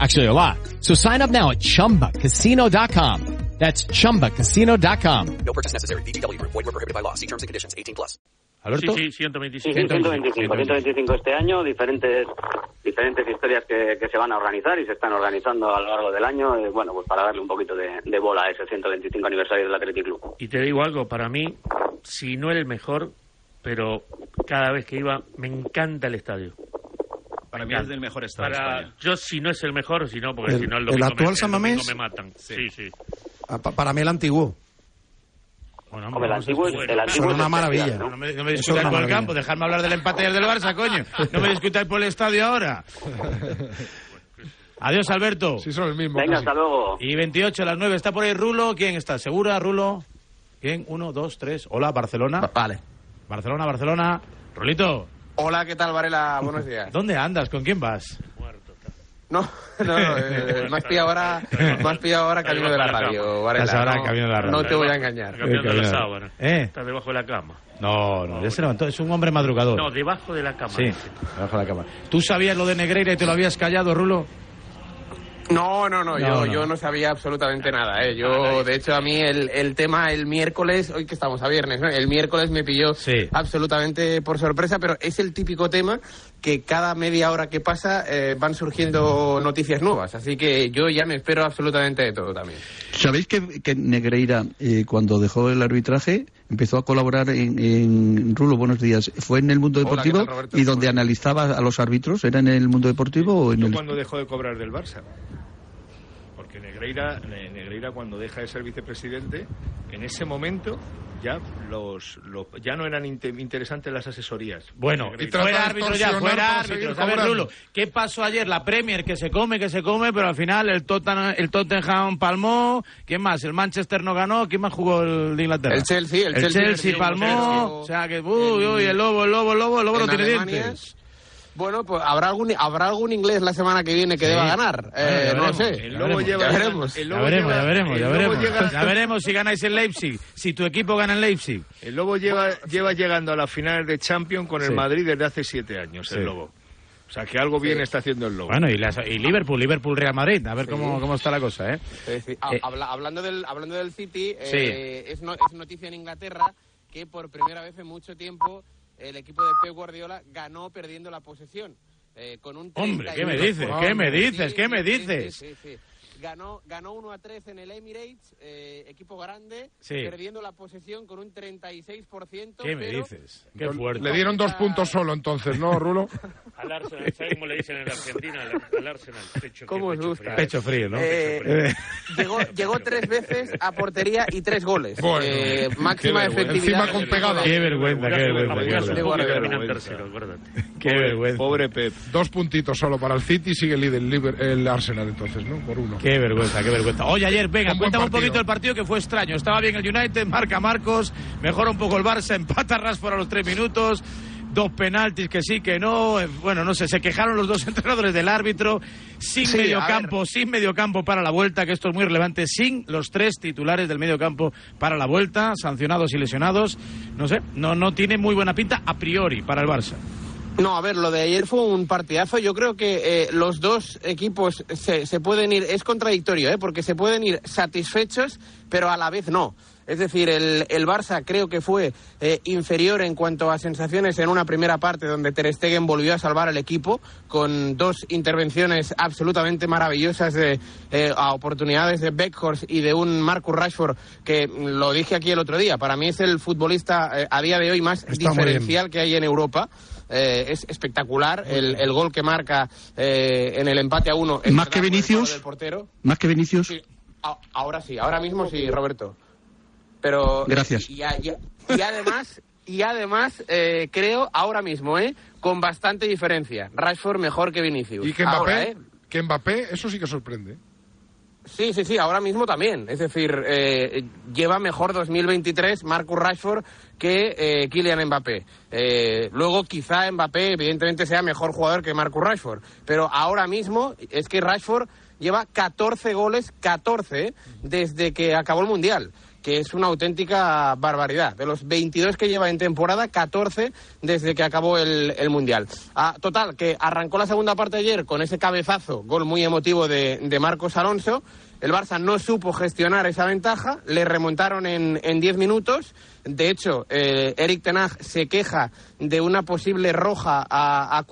Actually, a lot. So sign up now at chumbacasino.com. That's chumbacasino.com. No purchase necessary. BGW. Void were prohibited by law. See terms and conditions. 18 plus. ¿Alberto? Sí, sí, Sí, 125. sí, 125, 125 este año, diferentes diferentes historias que, que se van a organizar y se están organizando a lo largo del año, eh, bueno, pues para darle un poquito de, de bola a ese 125 aniversario del Athletic Club. Y te digo algo, para mí, si no el mejor, pero cada vez que iba, me encanta el estadio. Para mí es del mejor estado Para. Yo si no es el mejor, si no, porque El- si no el el actual me, el San Mamés. me matan. Sí, sí. Ah, pa- Para mí el antiguo. Bueno, Hombre, el antiguo es- el antiguo es una maravilla. especial, No me, no me discutáis por el campo, dejadme hablar del empate del Barça, coño. No me discutáis por el estadio ahora. Adiós, Alberto. Sí, son el mismo. Venga, casi. hasta luego. Y 28 a las 9 está por ahí Rulo. ¿Quién está? ¿Segura, Rulo? ¿Quién? Uno, dos, tres. Hola, Barcelona. Vale. Barcelona, Barcelona. Rolito, Hola, ¿qué tal, Varela? Buenos días. ¿dónde andas? ¿Con quién vas? No, no, no, eh, me has pillado ahora, has pillado ahora camino de la radio, Varela. Estás ahora no, camino de la radio. No te voy a engañar. Cambiando Eh, la camino. sábana. ¿Eh? Está debajo de la cama. No, no, ya se levantó. Es un hombre madrugador. No, debajo de la cama. Sí, debajo de la cama. ¿Tú sabías lo de Negreira y te lo habías callado, Rulo? No, no, no, No, yo, no. yo no sabía absolutamente nada. ¿eh? Yo, de hecho, a mí el, el tema el miércoles, hoy que estamos a viernes, ¿no? el miércoles me pilló Sí. absolutamente por sorpresa, pero es el típico tema que cada media hora que pasa eh, van surgiendo noticias nuevas. Así que yo ya me espero absolutamente de todo también. ¿Sabéis que, que Negreira, eh, cuando dejó el arbitraje, empezó a colaborar en, en Rulo Buenos Días? ¿Fue en el mundo Hola, ¿qué deportivo tal, Roberto? y donde analizaba a los árbitros? ¿Era en el mundo deportivo o en el.? cuando dejó de cobrar del Barça. Negreira, Ne- Negreira cuando deja de ser vicepresidente, en ese momento ya los, los- ya no eran inte- interesantes las asesorías. Bueno, trata fuera árbitro ya, fuera árbitro. A ver. Rulo, ¿qué pasó ayer? La Premier que se come, que se come, pero al final el Tottenham, el Tottenham palmó. ¿Quién más? El Manchester no ganó. ¿Quién más jugó el de Inglaterra? El Chelsea, el el Chelsea Chelsea palmó. 1-0. O sea que, uy, uy, el lobo, el lobo, el lobo, el lobo no En tiene Alemania, dientes. Bueno, pues habrá algún, habrá algún inglés la semana que viene que Sí. deba ganar. Bueno, Eh, no lo sé. El Ya lobo lleva, Ya veremos. el Ya veremos, lleva- ya veremos, ya veremos. llega- Ya veremos si ganáis en Leipzig. Si tu equipo gana en Leipzig. El Lobo lleva, lleva llegando a las finales de Champions con el Sí. Madrid desde hace siete años, Sí. el Lobo. O sea, que algo bien está haciendo el Lobo. Bueno, y, las- y Liverpool, Liverpool Real Madrid. A ver cómo, cómo está la cosa, ¿eh? A- Eh, habla- hablando, del, hablando del City, Sí. eh, es, no- es noticia en Inglaterra que por primera vez en mucho tiempo el equipo de Pep Guardiola ganó perdiendo la posesión. eh, con un Hombre, ¿qué me 31%. dices? ¿Qué me dices? ¿Qué me dices? sí, sí, sí. Ganó, ganó 1 a 3 en el Emirates, eh, equipo grande, Sí. perdiendo la posesión con un 36%. ¿Qué me dices? Qué fuerte. Le dieron dos puntos solo entonces, ¿no, Rulo? Al Arsenal, ¿sabes cómo le dicen en Argentina? Al, al Arsenal, pecho, ¿Cómo os pecho gusta? frío. Pecho frío, ¿no? Eh, Eh, llegó, llegó tres veces a portería y tres goles. Bueno, Eh, máxima efectividad. Encima con pegada. Qué vergüenza, qué vergüenza. qué vergüenza. Qué vergüenza. tercero. Pobre Pep. Dos puntitos solo para el City y sigue líder el, Liber- el Arsenal entonces, ¿no? Por uno. Qué vergüenza, qué vergüenza. Oye, ayer, venga, cuéntame un poquito el partido que fue extraño. Estaba bien el United, marca Marcos, mejora un poco el Barça, empata Rashford a los tres minutos, dos penaltis que sí, que no. eh, Bueno, no sé, se quejaron los dos entrenadores del árbitro, sin Sí, medio a campo, sin medio campo para la vuelta, que esto es muy relevante, sin los tres titulares del medio campo para la vuelta, sancionados y lesionados. No sé, no, no tiene muy buena pinta a priori para el Barça. No, a ver, lo de ayer fue un partidazo. Yo creo que eh, los dos equipos se, se pueden ir, es contradictorio, ¿eh? porque se pueden ir satisfechos, pero a la vez no. Es decir, el, el Barça creo que fue eh, inferior en cuanto a sensaciones en una primera parte donde Ter Stegen volvió a salvar al equipo con dos intervenciones absolutamente maravillosas de eh, a oportunidades de Beckhorst y de un Marcus Rashford que lo dije aquí el otro día. Para mí es el futbolista eh, a día de hoy más Está diferencial que hay en Europa. Eh, es espectacular el, el gol que marca eh, en el empate a uno. Más que Vinicius. del portero. Más que Vinicius. Sí, a- ahora sí, ahora mismo sí, Roberto. Pero Gracias. Y, y- y además, y además eh, creo ahora mismo, ¿eh? Con bastante diferencia. Rashford mejor que Vinicius. Y que Mbappé, Ahora, ¿eh? que Mbappé, eso sí que sorprende. Sí, sí, sí, ahora mismo también. Es decir, eh, lleva mejor 2023 Marcus Rashford que eh, Kylian Mbappé. Eh, luego quizá Mbappé evidentemente sea mejor jugador que Marcus Rashford. Pero ahora mismo es que Rashford lleva 14 goles, 14, desde que acabó el Mundial. que es una auténtica barbaridad. De los 22 que lleva en temporada, 14 desde que acabó el, el Mundial. Ah, total, que arrancó la segunda parte ayer con ese cabezazo, gol muy emotivo de, de Marcos Alonso. El Barça no supo gestionar esa ventaja, le remontaron en 10 minutos. De hecho, eh, Eric Tenag se queja de una posible roja a, a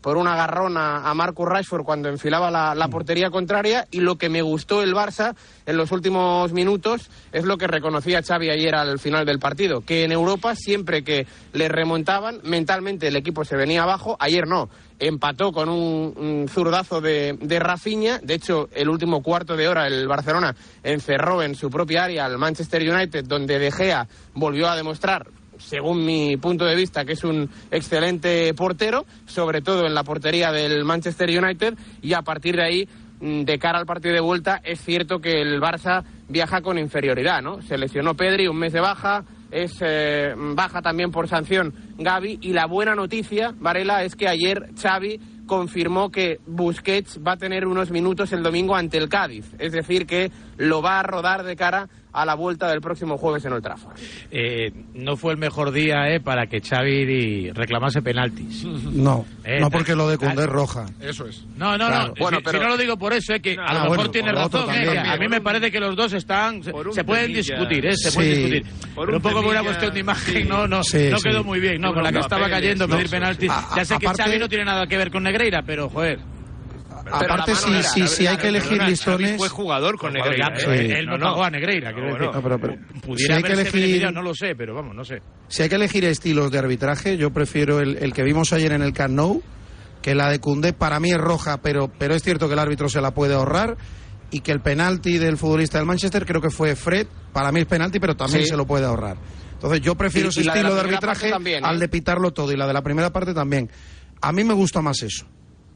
por un agarrón a, a Marcus Rashford cuando enfilaba la, la portería contraria y lo que me gustó el Barça en los últimos minutos es lo que reconocía Xavi ayer al final del partido, que en Europa siempre que le remontaban mentalmente el equipo se venía abajo, ayer no, empató con un, zurdazo de, de Rafinha, de hecho el último cuarto de hora el Barcelona encerró en su propia área al Manchester United donde De Gea volvió a demostrar según mi punto de vista, que es un excelente portero, sobre todo en la portería del Manchester United, y a partir de ahí, mm, de cara al partido de vuelta, es cierto que el Barça viaja con inferioridad, ¿no? Se lesionó Pedri, un mes de baja, es eh, baja también por sanción Gaby, y la buena noticia, Varela, es que ayer Xavi confirmó que Busquets va a tener unos minutos el domingo ante el Cádiz, es decir, que lo va a rodar de cara a la vuelta del próximo jueves en el Trafford. Eh, no fue el mejor día eh, para que Xavi reclamase penaltis. No, Eh, no porque lo de Cundé es claro. roja. Eso es. No, no, Claro. no. Bueno, si, pero- si no lo digo por eso, es que a Ah, lo mejor bueno, tiene razón. eh, a mí me parece que los dos están. Se, pueden temilla. discutir, eh, se Sí. pueden discutir. Por Pero un un poco por una cuestión de imagen, sí. no, no, Sí, no sí. quedó muy bien. No, con la que estaba cayendo, no, pedir sí. penaltis. Ya sé que aparte- Xavi no tiene nada que ver con Negreira, pero joder. Aparte, si, era, si, hay que Perdona, elegir Xavi listones... fue jugador con Negreira. él no, pagó a Negreira, quiero No, decir. No, pero- pero- Pudiera si hay que haberse elegir- no lo sé, pero vamos, no sé. Si hay que elegir estilos de arbitraje, yo prefiero el, el que vimos ayer en el Camp Nou, que la de Cundé para mí es roja, pero, pero es cierto que el árbitro se la puede ahorrar y que el penalti del futbolista del Manchester creo que fue Fred, para mí es penalti, pero también Sí. se lo puede ahorrar. Entonces yo prefiero Y- ese y de estilo de, arbitraje también, ¿eh? al de pitarlo todo y la de la primera parte también. A mí me gusta más eso.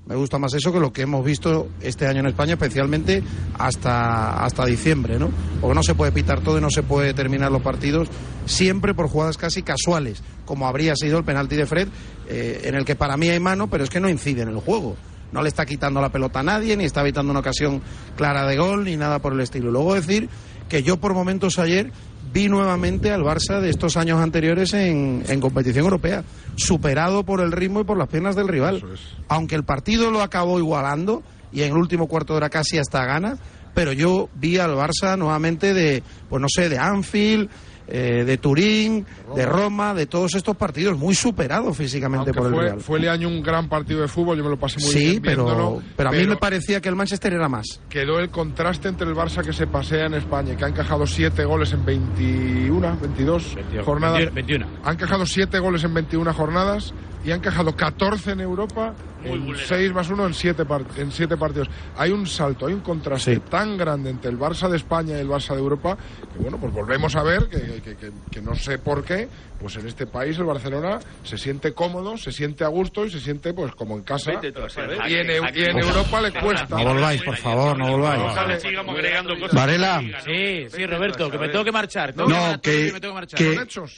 Me gusta más eso que lo que hemos visto este año en España, especialmente hasta, hasta diciembre, ¿no? Porque no se puede pitar todo y no se puede terminar los partidos siempre por jugadas casi casuales, como habría sido el penalti de Fred, eh, en el que para mí hay mano, pero es que no incide en el juego. No le está quitando la pelota a nadie, ni está evitando una ocasión clara de gol, ni nada por el estilo. Luego decir que yo por momentos ayer vi nuevamente al Barça de estos años anteriores en, en competición europea, superado por el ritmo y por las piernas del rival. Es. Aunque el partido lo acabó igualando y en el último cuarto de hora casi hasta gana, pero yo vi al Barça nuevamente de, pues no sé, de Anfield, eh, de Turín, de Roma, de todos estos partidos, muy superado físicamente Aunque por el fue, rival. fue el año un gran partido de fútbol, yo me lo pasé muy Sí, bien pero, viéndolo, pero a mí me parecía que el Manchester era más. quedó el contraste entre el Barça que se pasea en España, que ha encajado siete goles en 21, 22 jornadas. 21. Ha encajado siete goles en 21 jornadas y ha encajado 14 en Europa en 6 más 1 en 7 en siete partidos. Hay un salto, hay un contraste Sí. tan grande entre el Barça de España y el Barça de Europa que, bueno, pues volvemos a ver que, que- que- que no sé por qué, pues en este país el Barcelona se siente cómodo, se siente a gusto y se siente pues como en casa. Y en, y en Europa le cuesta. No volváis, por favor, no volváis. Varela. Sí, sí, Roberto, que me tengo que marchar. Tengo No, que,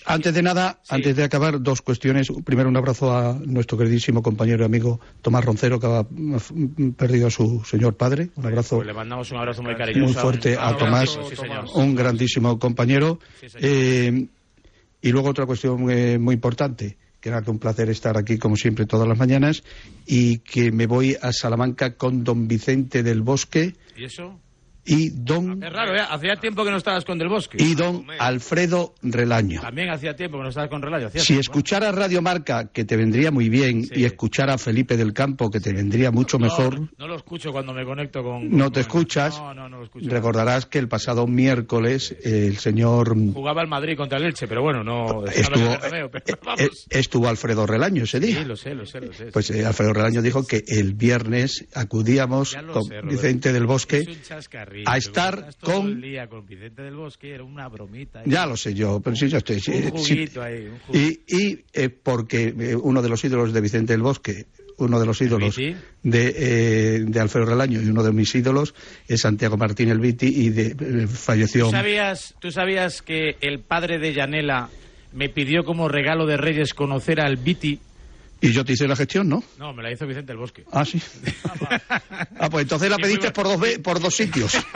antes de nada, antes de acabar, dos cuestiones. Primero, un abrazo a nuestro queridísimo compañero y amigo Tomás Roncero, que ha mm, perdido a su señor padre. Un abrazo Pues le mandamos un abrazo muy cariñoso. muy fuerte a Tomás, sí, un grandísimo compañero. Sí. Eh, y luego otra cuestión eh, muy importante, que era que un placer estar aquí como siempre todas las mañanas y que me voy a Salamanca con don Vicente del Bosque ¿Y eso? Y don Es raro, ¿eh? Hacía tiempo que no estabas con Del Bosque. y don Alfredo Relaño. También hacía tiempo que no estabas con hacía Si tiempo, ¿eh? escuchara Radio Marca, que te vendría muy bien, Sí. y escuchara a Felipe del Campo, que te vendría mucho No, mejor, No, lo escucho cuando me conecto con... no te escuchas, No, no, no lo escucho. recordarás que el pasado miércoles el señor Jugaba el Madrid contra el Elche, pero bueno, no... estuvo, el Bernabéu, pero eh, estuvo Alfredo Relaño ese día. Sí, lo sé, lo sé, lo sé. Pues eh, Alfredo Relaño dijo que el viernes acudíamos con sé. Vicente del Bosque Es un chascarrillo, a estar con... día con Vicente del Bosque, era una bromita. ahí. Ya lo sé yo, pero sí, yo estoy... sí, Un sí. juguito ahí, un juguito. Y, y eh, porque eh, uno de los ídolos de Vicente del Bosque, uno de los ídolos de, eh, de Alfredo Relaño y uno de mis ídolos es Santiago Martín el Viti y de, eh, falleció... ¿Tú sabías, ¿Tú sabías que el padre de Yanela me pidió como regalo de Reyes conocer al Viti? Y yo te hice la gestión, ¿no? No, me la hizo Vicente del Bosque. Ah, sí. ah, pues entonces la pediste por dos, ve- por dos sitios.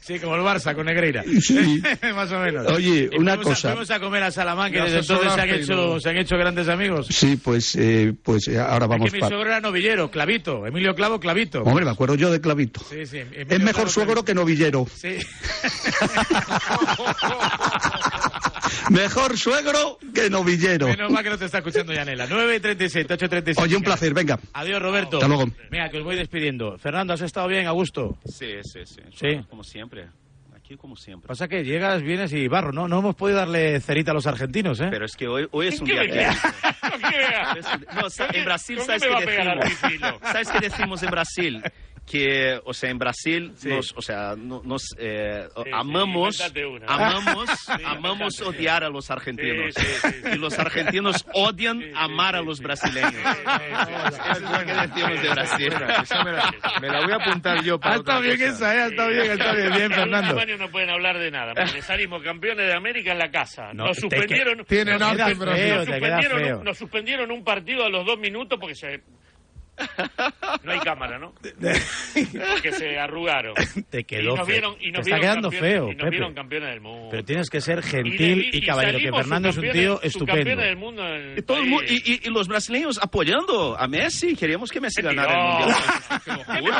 Sí, como el Barça con Negreira. Sí. Más o menos. Oye, Y una fuimos a- cosa. fuimos a comer a Salamanca y desde entonces se han, hecho, se han hecho grandes amigos. Sí, pues, eh, pues eh, ahora vamos es que mi suegro era novillero, Clavito. Emilio Clavo, Clavito. Hombre, me acuerdo yo de Clavito. Sí, sí, Emilio Es mejor Clavo, suegro que novillero. Sí. Mejor suegro que novillero. Menos mal que no te está escuchando Yanela. 9.37, 8.37. Oye, un placer, venga. Adiós, Roberto. Hasta luego. Venga, que os voy despidiendo. Fernando, ¿has estado bien, a gusto? Sí, sí, sí. Sí. Como siempre. Aquí como siempre. Pasa que llegas, vienes y barro, ¿no? No hemos podido darle cerita a los argentinos, ¿eh? Pero es que hoy, hoy es un ¿Qué día. No, en Brasil, ¿Con ¿sabes qué decimos? ¿Sabes qué decimos en Brasil? Que, o sea, en Brasil, nos, o sea, no- nos eh, sí, amamos, amamos, Sí, amamos invéntate. odiar a los argentinos. Sí, sí, sí, sí. Y los argentinos odian amar a los brasileños. Es lo que decimos de Brasil. Esa me la, me la voy a apuntar yo para estado otra bien cosa. esa, ¿eh? Estado bien, estado bien. Bien, Fernando. Los no pueden hablar de nada, porque salimos campeones de América en la casa. No, nos suspendieron, tienen nos- en suspendieron, nos suspendieron un partido a los dos minutos porque se... No hay cámara, ¿no? Porque se arrugaron. Te y quedó nos feo. vieron, y Te nos está vieron quedando feo, y nos Pepe. vieron campeones del mundo. Pero tienes que ser Y gentil de- y, caballero, que Fernando es un tío estupendo. del mundo en el Y, todo el mu- y, y- y los brasileños apoyando a Messi. Queríamos que Messi ganara el mundial. Te lo juro.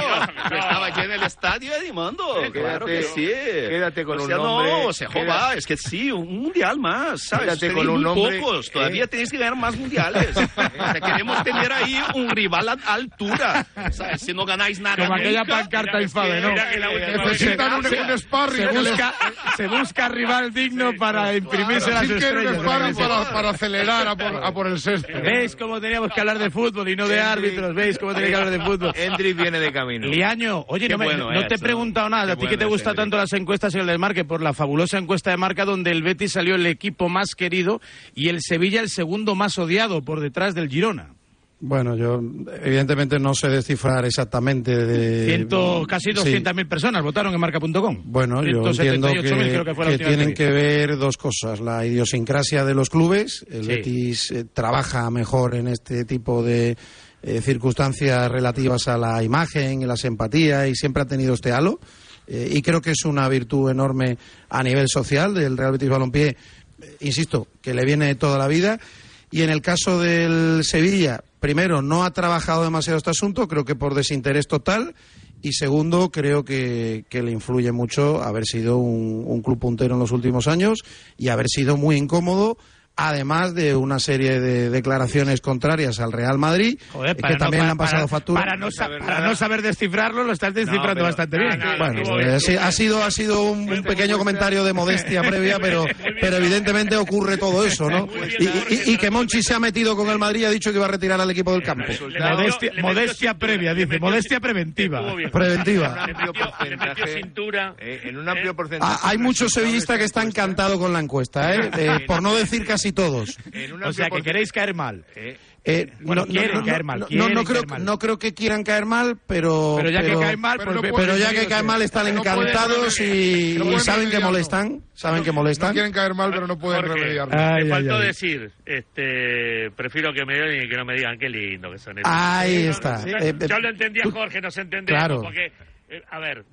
Yo estaba aquí en el estadio animando. Claro que sí. quédate con o un sea, nombre, No, o sea, quédate- joder, es que sí, un mundial más. ¿sabes? Quédate Tenéis con un muy nombre, pocos. Todavía eh. tenéis que ganar más mundiales. O sea, queremos tener ahí un rival a altura. ¿sabes? Si no ganáis nada. Como aquella pancarta infame, ¿no? que Necesitan un, un sparring. Se que busca, se busca rival digno para imprimirse las quiere un estrellas. sparring para, para acelerar a por, a por el sexto. ¿Veis cómo teníamos que hablar de fútbol y no de árbitros? ¿Veis cómo teníamos que hablar de fútbol? Endrick viene de camino. Liaño, oye, no, me- bueno no te he preguntado nada. Qué ¿A ti que te bueno es, gustan tanto las encuestas en el del Marque? Por la fabulosa encuesta de Marca donde el Betis salió el equipo más querido y el Sevilla el segundo más odiado por detrás del Girona. Bueno, yo evidentemente no sé descifrar exactamente de... Ciento, casi Sí. 200.000 personas votaron en Marca.com. Bueno, yo entiendo 178.000 que, que que tienen que ver dos cosas. La idiosincrasia de los clubes. El Sí. Betis eh, trabaja mejor en este tipo de eh, circunstancias relativas a la imagen y la simpatía y siempre ha tenido este halo. Eh, y creo que es una virtud enorme a nivel social del Real Betis Balompié. Insisto, que le viene toda la vida. Y en el caso del Sevilla, primero, no ha trabajado demasiado este asunto, creo que por desinterés total. Y segundo, creo que, que le influye mucho haber sido un, un club puntero en los últimos años y haber sido muy incómodo, además de una serie de declaraciones contrarias al Real Madrid, Joder, que para no- también le han para- pasado para- factura. Para no, sa- para no saber descifrarlo, lo estás descifrando pero- bastante bien. Bueno, eh, bien, sí, estuvo ha sido, ha sido un, un pequeño comentario de modestia previa, pero, pero evidentemente ocurre todo eso, ¿no? Y, y- y que Monchi se ha metido con el Madrid y ha dicho que iba a retirar al equipo del campo. Modestia, previa, dice. Modestia preventiva. Preventiva. Eh, en un amplio porcentaje. Ah, hay muchos sevillistas que están encantados con la encuesta, ¿eh? Eh, por no decir casi todos. En un O sea, que queréis caer mal. Eh, Eh, Bueno, quieren caer mal, No, quieren no creo, caer mal. no creo que quieran caer mal, pero. Pero ya que caen mal, pero pues no pero ya que caen mal están No pueden encantados y, no y saben que molestan. Saben que No molestan. quieren caer mal, pero no pueden remediarlo. Ay, me ay, faltó ay. decir, este, prefiero que me den y que no me digan qué lindo que son estos. Ahí está. Yo, Eh, yo lo entendía, Jorge, nos entendemos. Claro. Porque, a ver,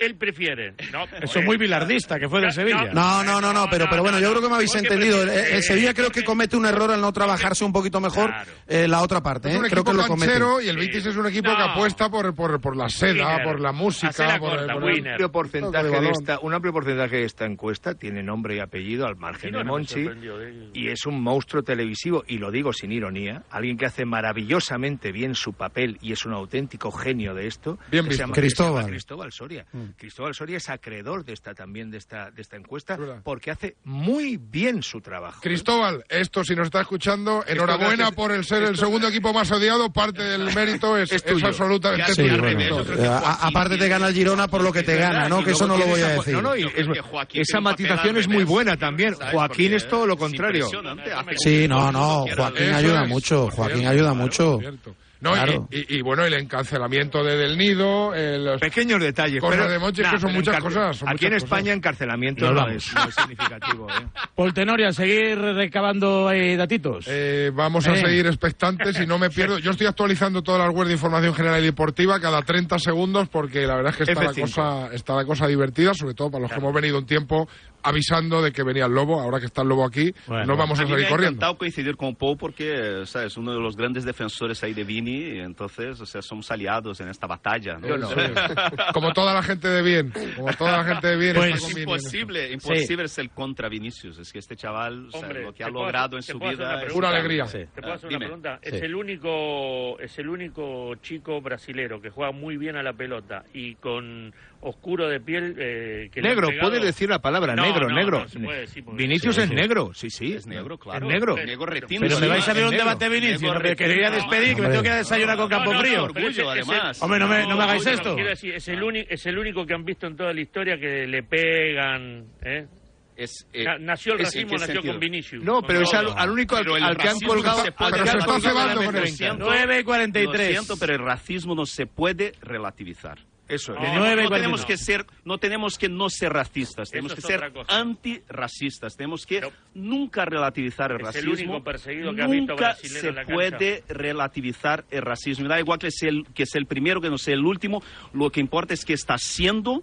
él prefiere. ¿no? Eso muy bilardista, que fue del Sevilla. No, no, no, no, pero, pero bueno, yo creo que me habéis entendido. El, prefiere- el Sevilla creo que comete un error al no trabajarse un poquito mejor eh, la otra parte. Es ¿eh? un Creo equipo que lo comete. y el. Betis es un equipo que apuesta por, por, por la seda, por la música, por, corta, por un amplio porcentaje de de esta, un amplio porcentaje de esta encuesta tiene nombre y apellido al margen de Monchi eh. y es un monstruo televisivo y lo digo sin ironía, alguien que hace maravillosamente bien su papel y es un auténtico genio de esto. Bien visto. se Cristóbal. llama Cristóbal Soria. Cristóbal Soria es acreedor de esta también de esta de esta encuesta porque hace muy bien su trabajo. Cristóbal, esto si nos está escuchando, enhorabuena gracias- por el ser el esto- segundo equipo más odiado, parte del mérito es, Es absolutamente Sí, tuyo. bueno, eh, aparte te gana el Girona por lo que te gana, ¿no? Que eso no lo voy a Esa- decir. no, no, esa matización es muy buena también. Joaquín es todo lo contrario. Sí, no, no. Joaquín ayuda mucho, Joaquín ayuda mucho. No, y- Claro. y, y bueno, el encarcelamiento de Del Nido, eh, los Pequeños detalles. cosas pero- de Monchi, es Nah, que son muchas cosas. son Aquí en muchas España cosas. encarcelamiento no vamos. es, no es significativo. ¿eh? Paul Tenorio, a seguir recabando eh, datitos. Eh, vamos a Eh. seguir expectantes y no me pierdo. Yo estoy actualizando todas las webs de información general y deportiva cada 30 segundos porque la verdad es que está, la F5. cosa, está la cosa divertida, sobre todo para los que hemos venido un tiempo avisando de que venía el lobo. Ahora que está el lobo aquí, Bueno. no vamos a a mí me salir ha corriendo. coincidir con Paul porque, ¿sabes? Uno de los grandes defensores ahí de Vini, entonces, o sea, somos aliados en esta batalla. ¿no? Sí. Como toda la gente de bien, como toda la gente de bien. Pues está con Es imposible, imposible ser contra Vinicius. Es que este chaval, o sea, Hombre, lo que ¿te ha logrado hacer- en su vida una es pregunta? Pura alegría. Sí. Te puedo hacer Dime. una pregunta. Sí. Es el único, es el único chico brasilero que juega muy bien a la pelota y con oscuro de piel eh, que Negro, puede decir la palabra, No, negro, no, negro. no se puede decir Vinicius Sí, es sí. negro, sí, sí. Es negro, claro. Es negro. Negro retinto. Pero me vais a abrir un debate Vinicius, me quería despedir, que me tengo que ir a desayunar con Campo Frío. pero Orgullo, además. Hombre, no me, hagáis esto. Decir, es el, uni- es el único que han visto en toda la historia que le pegan. ¿eh? Es, eh, Na- nació el es- ¿en racismo, nació sentido? con Vinicius. No, pero es al, al único al, Pero al que han colgado. se puede- al que Pero han colgado con el referencia. Inter. 9 y Lo 43. siento, pero el racismo no se puede relativizar. Eso es. No, tenemos que ser, no tenemos que no ser racistas, tenemos Eso que ser antirracistas, tenemos que Pero- nunca relativizar el Es el racismo. único perseguido que ha visto nunca se en la cancha. puede relativizar el racismo. Y da igual que sea, el, que sea el primero, que no sea el último, lo que importa es que está siendo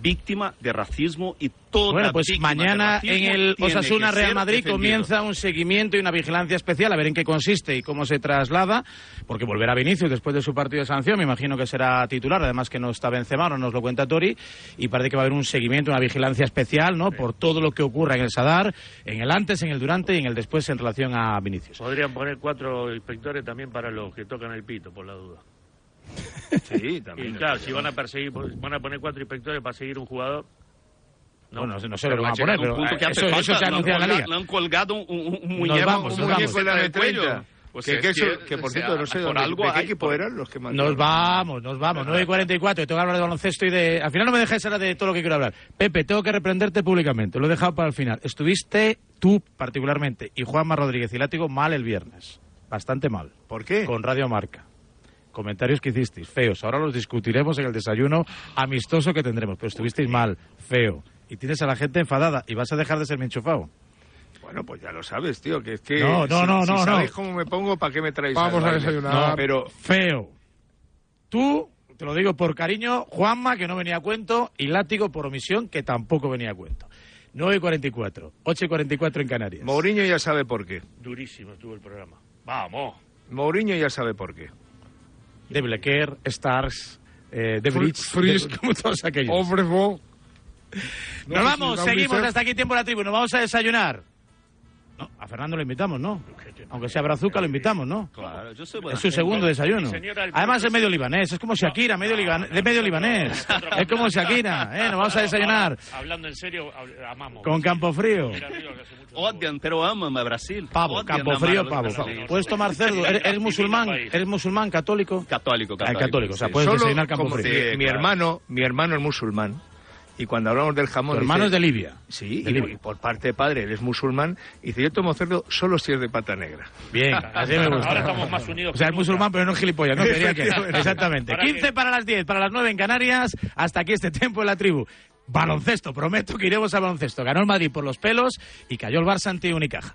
víctima de racismo y toda Bueno, pues mañana en el Osasuna Real Madrid defendido. comienza un seguimiento y una vigilancia especial a ver en qué consiste y cómo se traslada, porque volverá Vinicius después de su partido de sanción, me imagino que será titular, además que no está Benzema, no nos lo cuenta Tori, y parece que va a haber un seguimiento, una vigilancia especial, ¿no? Por todo lo que ocurra en el Sadar, en el antes, en el durante y en el después en relación a Vinicius. Podrían poner cuatro inspectores también para los que tocan el pito, por la duda. Sí, Y también. claro, si van a perseguir, van a poner cuatro inspectores para seguir un jugador. No, no, sé- no sé lo que van ha a poner, pero punto que eh, eso, falta, eso se le han anuncia en la colgado- liga. Le han colgado un, un- muñeco, vamos, un muñeco en cuello. 30. Pues que, es que eso- que, que, por o sea, cierto, no sé por dónde- algo de qué hay, equipo por- eran los que mandaron. Nos vamos, nos vamos. 9 y 44. Y tengo que hablar de baloncesto y de. Al final no me dejáis hablar de todo lo que quiero hablar. Pepe, tengo que reprenderte públicamente. Lo he dejado para el final. Estuviste tú, particularmente, y Juanma Rodríguez y Látigo mal el viernes. Bastante mal. ¿Por qué? Con Radio Marca. Comentarios que hicisteis, feos. Ahora los discutiremos en el desayuno amistoso que tendremos. Pero estuvisteis mal, feo. Y tienes a la gente enfadada. Y vas a dejar de ser mi enchufado. Bueno, pues ya lo sabes, tío, que es que... No, no, si- no, si no, sabéis no. cómo me pongo, ¿para qué me traéis Vamos al a desayunar. No, pero... Feo. Tú, te lo digo por cariño, Juanma, que no venía a cuento, y Látigo por omisión, que tampoco venía a cuento. 9 y 44, 8 y 44 en Canarias. Mourinho ya sabe por qué. Durísimo estuvo el programa. Vamos. Mourinho ya sabe por qué. De Blequer, Stars, eh, de Bridge, Frisk, de- como todos aquellos. Obrefo. No Nos vamos, seguimos hasta aquí tiempo la tribu, nos vamos a desayunar. No, a Fernando lo invitamos, ¿no? Aunque sea brazuca, lo invitamos, ¿no? Claro, yo soy buena Es su gente. segundo desayuno. señora, Además es medio libanés, es como Shakira, medio libanés, de medio libanés. Es como Shakira, ¿eh? Nos vamos a desayunar Hablando en serio, amamos. con Campofrío. Odian, pero aman a Brasil. Pavo, Campofrío, pavo. ¿Puedes tomar cerdo? ¿Eres, musulmán? ¿Eres musulmán, católico? Católico, Ah, católico. católico, o sea, puedes desayunar Campofrío. mi, hermano, mi hermano es musulmán. Y cuando hablamos del jamón... Tu hermano dice- es de Libia. Sí, De y, Libia. y por parte de padre, él es musulmán. Y dice, yo tomo cerdo solo si es de pata negra. Bien, así me gusta. Ahora estamos más unidos O sea, es musulmán, pero no es gilipollas, ¿no? Quería que- Efectivamente. Exactamente. Ahora que- 15 para las 10, para las 9 en Canarias. Hasta aquí este tiempo en la tribu. Baloncesto, prometo que iremos a baloncesto. Ganó el Madrid por los pelos y cayó el Barça ante Unicaja.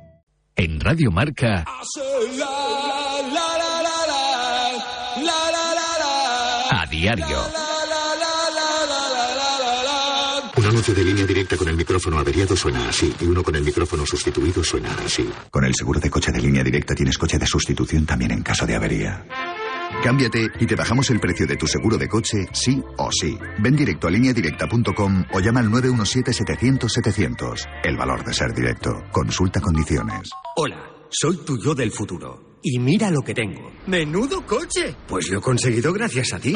En Radio Marca, a diario. anuncio de línea directa con el micrófono averiado suena así y uno con el micrófono sustituido suena así. Con el seguro de coche de línea directa tienes coche de sustitución también en caso de avería. Cámbiate y te bajamos el precio de tu seguro de coche, sí o sí. Ven directo a lineadirecta.com o llama al 917-700-700. El valor de ser directo. Consulta condiciones. Hola, soy tu yo del futuro. Y mira lo que tengo. ¡Menudo coche! Pues lo he conseguido gracias a ti.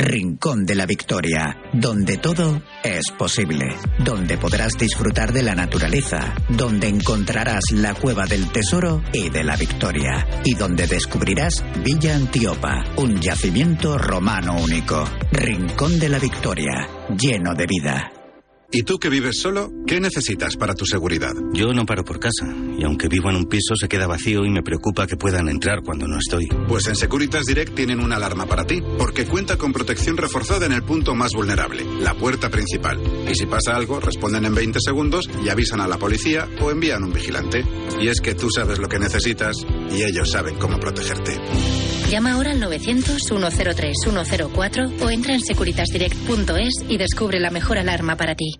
Rincón de la Victoria, donde todo es posible, donde podrás disfrutar de la naturaleza, donde encontrarás la cueva del tesoro y de la victoria, y donde descubrirás Villa Antiopa, un yacimiento romano único. Rincón de la Victoria, lleno de vida. ¿Y tú que vives solo? ¿Qué necesitas para tu seguridad? Yo no paro por casa, y aunque vivo en un piso se queda vacío y me preocupa que puedan entrar cuando no estoy. Pues en Securitas Direct tienen una alarma para ti, porque cuenta con protección reforzada en el punto más vulnerable, la puerta principal. Y si pasa algo, responden en 20 segundos y avisan a la policía o envían un vigilante. Y es que tú sabes lo que necesitas y ellos saben cómo protegerte. Llama ahora al 900-103-104 o entra en securitasdirect.es y descubre la mejor alarma para ti.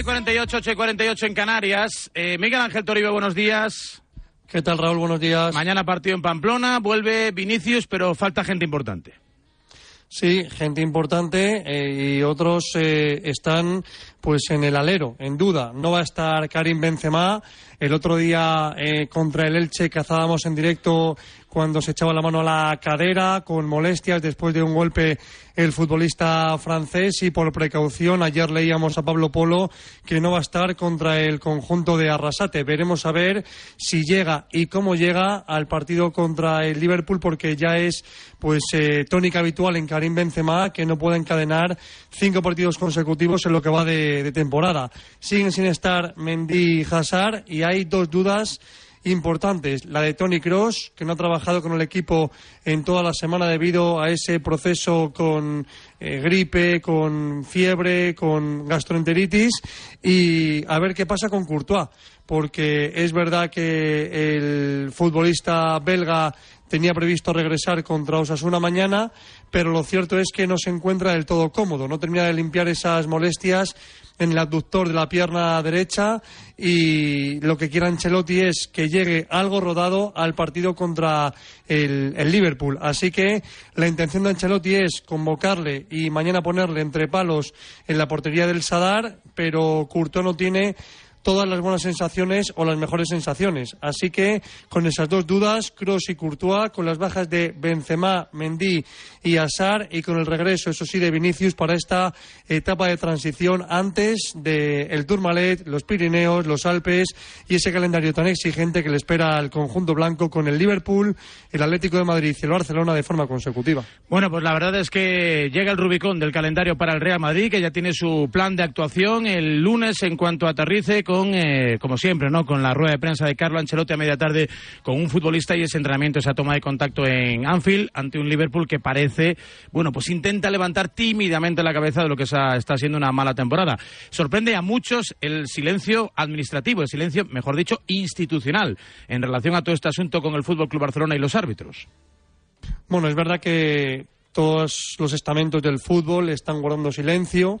9 y 48, 8 y 48 en Canarias. Eh, Miguel Ángel Toribio, buenos días. ¿Qué tal, Raúl? Buenos días. Mañana partido en Pamplona, vuelve Vinicius, pero falta gente importante. Sí, gente importante eh, y otros eh, están pues en el alero, en duda. No va a estar Karim Benzema el otro día eh, contra el Elche cazábamos en directo cuando se echaba la mano a la cadera con molestias después de un golpe el futbolista francés y por precaución ayer leíamos a Pablo Polo que no va a estar contra el conjunto de Arrasate. Veremos a ver si llega y cómo llega al partido contra el Liverpool porque ya es pues eh, tónica habitual en Karim Benzema que no puede encadenar cinco partidos consecutivos en lo que va de, temporada. Siguen sin estar Mendy y Hazard y dos dudas importantes. La de Tony Cross, que no ha trabajado con el equipo en toda la semana debido a ese proceso con eh, gripe, con fiebre, con gastroenteritis. Y a ver qué pasa con Courtois, porque es verdad que el futbolista belga tenía previsto regresar contra Osasuna mañana, pero lo cierto es que no se encuentra del todo cómodo, no termina de limpiar esas molestias en el abductor de la pierna derecha y lo que quiere Ancelotti es que llegue algo rodado al partido contra el, el Liverpool. Así que la intención de Ancelotti es convocarle y mañana ponerle entre palos en la portería del Sadar, pero Courtois no tiene todas las buenas sensaciones o las mejores sensaciones. Así que con esas dos dudas, Kroos y Courtois, con las bajas de Benzema, Mendy y Asar y con el regreso, eso sí, de Vinicius para esta etapa de transición antes del Tourmalet, los Pirineos, los Alpes y ese calendario tan exigente que le espera al conjunto blanco con el Liverpool, el Atlético de Madrid y el Barcelona de forma consecutiva. Bueno, pues la verdad es que llega el Rubicón del calendario para el Real Madrid, que ya tiene su plan de actuación el lunes en cuanto aterrice con, eh, como siempre, ¿no? Con la rueda de prensa de Carlo Ancelotti a media tarde con un futbolista y ese entrenamiento, esa toma de contacto en Anfield ante un Liverpool que parece, bueno, pues intenta levantar tímidamente la cabeza de lo que está siendo una mala temporada. Sorprende a muchos el silencio administrativo, el silencio, mejor dicho, institucional en relación a todo este asunto con el Fútbol Club Barcelona y los árbitros. Bueno, es verdad que todos los estamentos del fútbol están guardando silencio.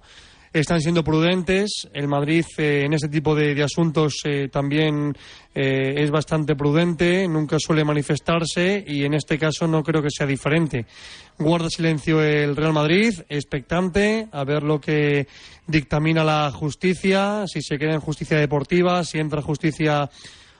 Están siendo prudentes. El Madrid eh, en este tipo de, asuntos eh, también eh, es bastante prudente, nunca suele manifestarse y en este caso no creo que sea diferente. Guarda silencio el Real Madrid, expectante a ver lo que dictamina la justicia, si se queda en justicia deportiva, si entra justicia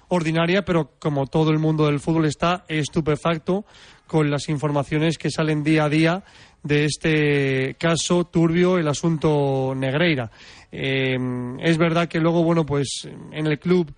ordinaria, pero como todo el mundo del fútbol está estupefacto con las informaciones que salen día a día de este caso turbio, el asunto Negreira. Eh, es verdad que luego, bueno, pues en el club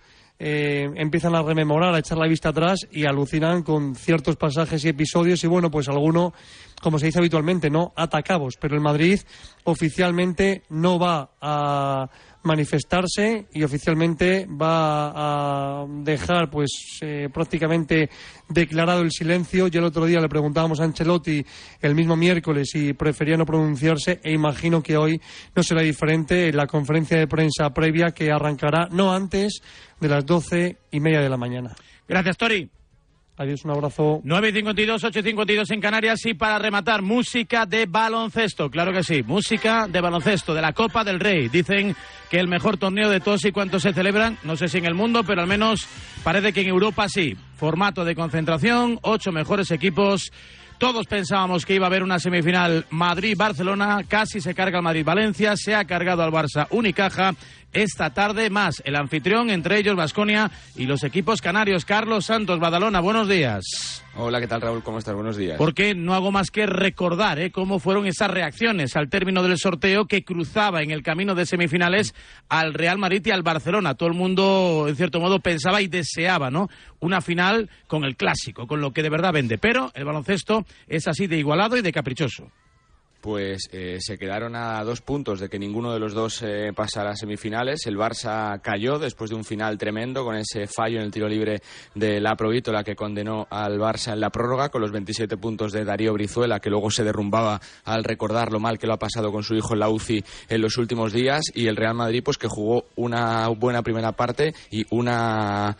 eh, empiezan a rememorar, a echar la vista atrás y alucinan con ciertos pasajes y episodios y bueno, pues alguno, como se dice habitualmente, no atacabos, pero el Madrid oficialmente no va a manifestarse y oficialmente va a dejar pues eh, prácticamente declarado el silencio. Yo el otro día le preguntábamos a Ancelotti el mismo miércoles si prefería no pronunciarse e imagino que hoy no será diferente en la conferencia de prensa previa que arrancará no antes de las doce y media de la mañana. Gracias, Tori. Adiós, un abrazo. 9.52, 8.52 en Canarias y para rematar, música de baloncesto, claro que sí, música de baloncesto, de la Copa del Rey. Dicen que el mejor torneo de todos y cuantos se celebran, no sé si en el mundo, pero al menos parece que en Europa sí. Formato de concentración, ocho mejores equipos. Todos pensábamos que iba a haber una semifinal Madrid-Barcelona, casi se carga el Madrid-Valencia, se ha cargado al Barça Unicaja. Esta tarde más el anfitrión, entre ellos Vasconia y los equipos canarios. Carlos Santos Badalona, buenos días. Hola, ¿qué tal Raúl? ¿Cómo estás? Buenos días. Porque no hago más que recordar ¿eh? cómo fueron esas reacciones al término del sorteo que cruzaba en el camino de semifinales al Real Madrid y al Barcelona. Todo el mundo, en cierto modo, pensaba y deseaba, ¿no? Una final con el clásico, con lo que de verdad vende. Pero el baloncesto es así de igualado y de caprichoso pues eh, se quedaron a dos puntos de que ninguno de los dos eh, pasara a semifinales. El Barça cayó después de un final tremendo con ese fallo en el tiro libre de la Provítola que condenó al Barça en la prórroga con los 27 puntos de Darío Brizuela que luego se derrumbaba al recordar lo mal que lo ha pasado con su hijo en la UCI en los últimos días y el Real Madrid pues que jugó una buena primera parte y una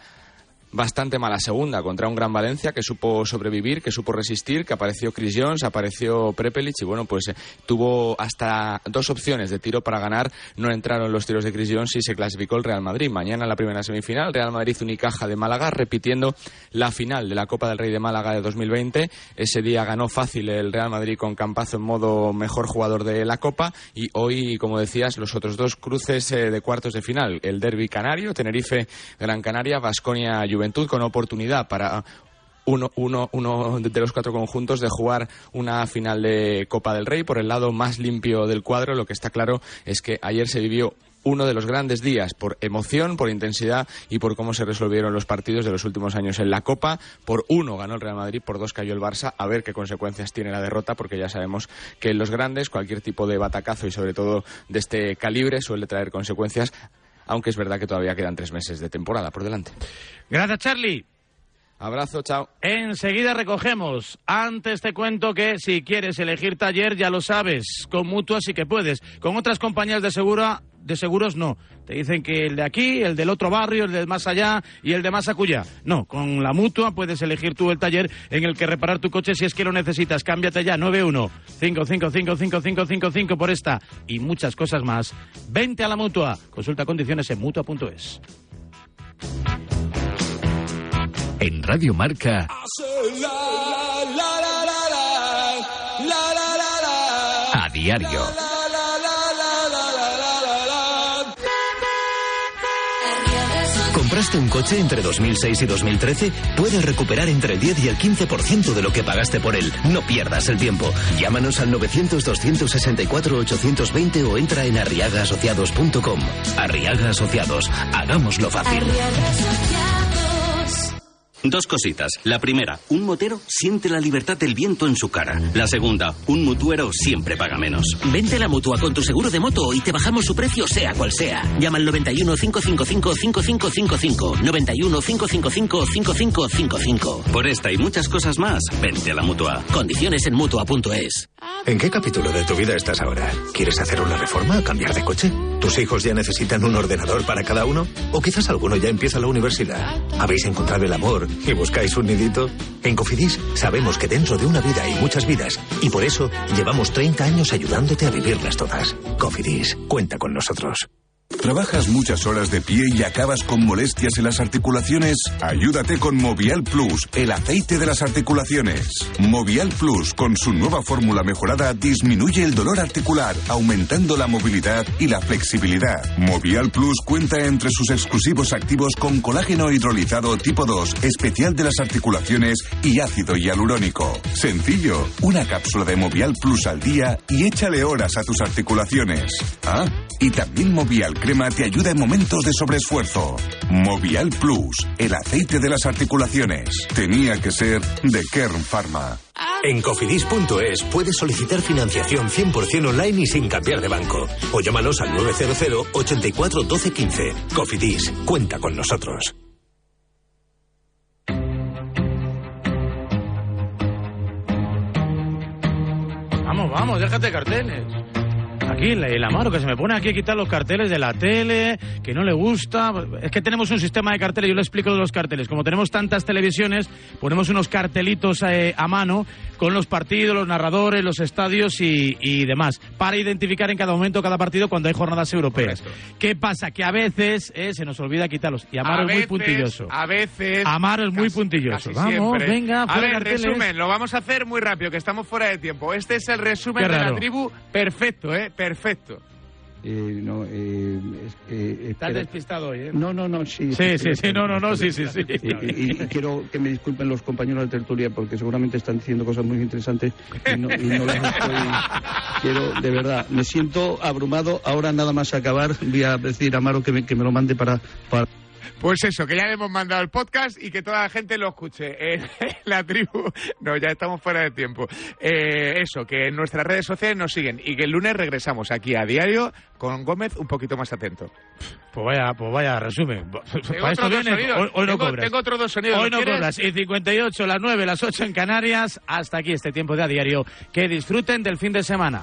bastante mala segunda contra un Gran Valencia que supo sobrevivir, que supo resistir, que apareció Chris Jones, apareció Prepelic y bueno, pues eh, tuvo hasta dos opciones de tiro para ganar. No entraron los tiros de Chris Jones y se clasificó el Real Madrid. Mañana la primera semifinal, Real Madrid Unicaja de Málaga, repitiendo la final de la Copa del Rey de Málaga de 2020. Ese día ganó fácil el Real Madrid con Campazo en modo mejor jugador de la Copa y hoy, como decías, los otros dos cruces eh, de cuartos de final. El Derby Canario, Tenerife, Gran Canaria, Vasconia, Juventud Juventud con oportunidad para uno, uno, uno, de los cuatro conjuntos de jugar una final de Copa del Rey por el lado más limpio del cuadro. Lo que está claro es que ayer se vivió uno de los grandes días por emoción, por intensidad y por cómo se resolvieron los partidos de los últimos años en la Copa. Por uno ganó el Real Madrid, por dos cayó el Barça. A ver qué consecuencias tiene la derrota, porque ya sabemos que en los grandes cualquier tipo de batacazo y sobre todo de este calibre suele traer consecuencias aunque es verdad que todavía quedan tres meses de temporada por delante. Gracias, Charlie. Abrazo, chao. Enseguida recogemos. Antes te cuento que si quieres elegir taller, ya lo sabes. Con mutuas sí que puedes. Con otras compañías de segura, de seguros no. Te dicen que el de aquí, el del otro barrio, el del más allá y el de más acullá. No, con la mutua puedes elegir tú el taller en el que reparar tu coche si es que lo necesitas. Cámbiate ya 91 5555555 por esta y muchas cosas más. Vente a la mutua. Consulta condiciones en mutua.es. En Radio Marca. A diario. ¿Compraste un coche entre 2006 y 2013? Puedes recuperar entre el 10 y el 15% de lo que pagaste por él. No pierdas el tiempo. Llámanos al 900-264-820 o entra en arriagaasociados.com. Arriaga Asociados. Hagámoslo fácil. Dos cositas. La primera, un motero siente la libertad del viento en su cara. La segunda, un mutuero siempre paga menos. Vente a la mutua con tu seguro de moto y te bajamos su precio sea cual sea. Llama al 91 555 5555. 91 555 5555. Por esta y muchas cosas más, vente a la mutua. Condiciones en mutua.es. ¿En qué capítulo de tu vida estás ahora? ¿Quieres hacer una reforma o cambiar de coche? ¿Tus hijos ya necesitan un ordenador para cada uno? ¿O quizás alguno ya empieza la universidad? ¿Habéis encontrado el amor y buscáis un nidito? En Cofidis sabemos que dentro de una vida hay muchas vidas y por eso llevamos 30 años ayudándote a vivirlas todas. Cofidis, cuenta con nosotros. ¿Trabajas muchas horas de pie y acabas con molestias en las articulaciones? Ayúdate con Movial Plus, el aceite de las articulaciones. Movial Plus, con su nueva fórmula mejorada, disminuye el dolor articular, aumentando la movilidad y la flexibilidad. Movial Plus cuenta entre sus exclusivos activos con colágeno hidrolizado tipo 2, especial de las articulaciones y ácido hialurónico. Sencillo, una cápsula de Movial Plus al día y échale horas a tus articulaciones. Ah, y también Movial Crema te ayuda en momentos de sobreesfuerzo. Movial Plus, el aceite de las articulaciones. Tenía que ser de Kern Pharma. En cofidis.es puedes solicitar financiación 100% online y sin cambiar de banco. O llámanos al 900 84 12 15. Cofidis, cuenta con nosotros. Vamos, vamos, déjate de carteles. Aquí el, el Amaro que se me pone aquí a quitar los carteles de la tele, que no le gusta. Es que tenemos un sistema de carteles, yo le explico de los carteles. Como tenemos tantas televisiones, ponemos unos cartelitos eh, a mano con los partidos, los narradores, los estadios y, y demás, para identificar en cada momento cada partido cuando hay jornadas europeas. ¿Qué pasa? Que a veces eh, se nos olvida quitarlos. Y Amaro A es muy puntilloso. A veces. Amaro es muy puntilloso. Vamos, siempre. venga, A ver, carteles. resumen, lo vamos a hacer muy rápido, que estamos fuera de tiempo. Este es el resumen de la tribu perfecto, ¿eh? Perfecto. Eh, no, eh, que, Estás despistado hoy, ¿eh? No, no, no, sí. Sí, sí, sí, no, no, no, sí, sí, sí. Y, y- y quiero que me disculpen los compañeros de tertulia porque seguramente están diciendo cosas muy interesantes y no, y no las estoy... Quiero, de verdad, me siento abrumado. Ahora nada más acabar voy a decir a Amaro que me, que me lo mande para... para... Pues eso, que ya le hemos mandado el podcast y que toda la gente lo escuche. En la tribu. No, ya estamos fuera de tiempo. Eh, eso, que en nuestras redes sociales nos siguen y que el lunes regresamos aquí a diario con Gómez un poquito más atento. Pues vaya, pues vaya resumen. Tengo Para esto otros dos vienes, sonidos. hoy, hoy no Tengo- cobras. tengo otros dos sonidos, Hoy ¿lo no quieres? cobras. Y 58, las 9, las 8 en Canarias. Hasta aquí este tiempo de a diario. Que disfruten del fin de semana.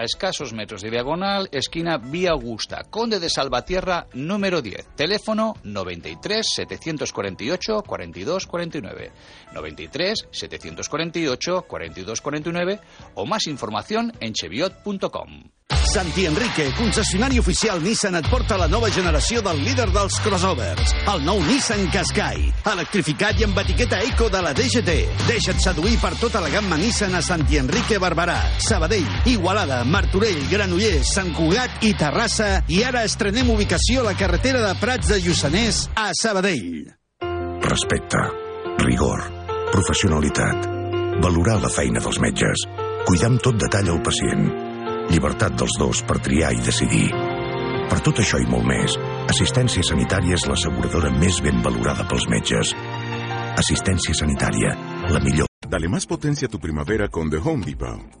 a escasos metros de diagonal, esquina Vía Augusta, Conde de Salvatierra, número 10. Teléfono 93 748 42 49. 93 748 42 49 o más información en cheviot.com. Santi Enrique, concessionari oficial Nissan, et porta la nova generació del líder dels crossovers, el nou Nissan Qashqai, electrificat i amb etiqueta eco de la DGT. Deixa't seduir per tota la gamma Nissan a Santi Enrique Barberà, Sabadell, Igualada, Martorell, Granollers, Sant Cugat i Terrassa i ara estrenem ubicació a la carretera de Prats de Lluçanès a Sabadell. Respecte, rigor, professionalitat, valorar la feina dels metges, cuidar amb tot detall el pacient, llibertat dels dos per triar i decidir. Per tot això i molt més, Assistència Sanitària és l'asseguradora més ben valorada pels metges. Assistència Sanitària, la millor. Dale más potencia a tu primavera con The Home Depot.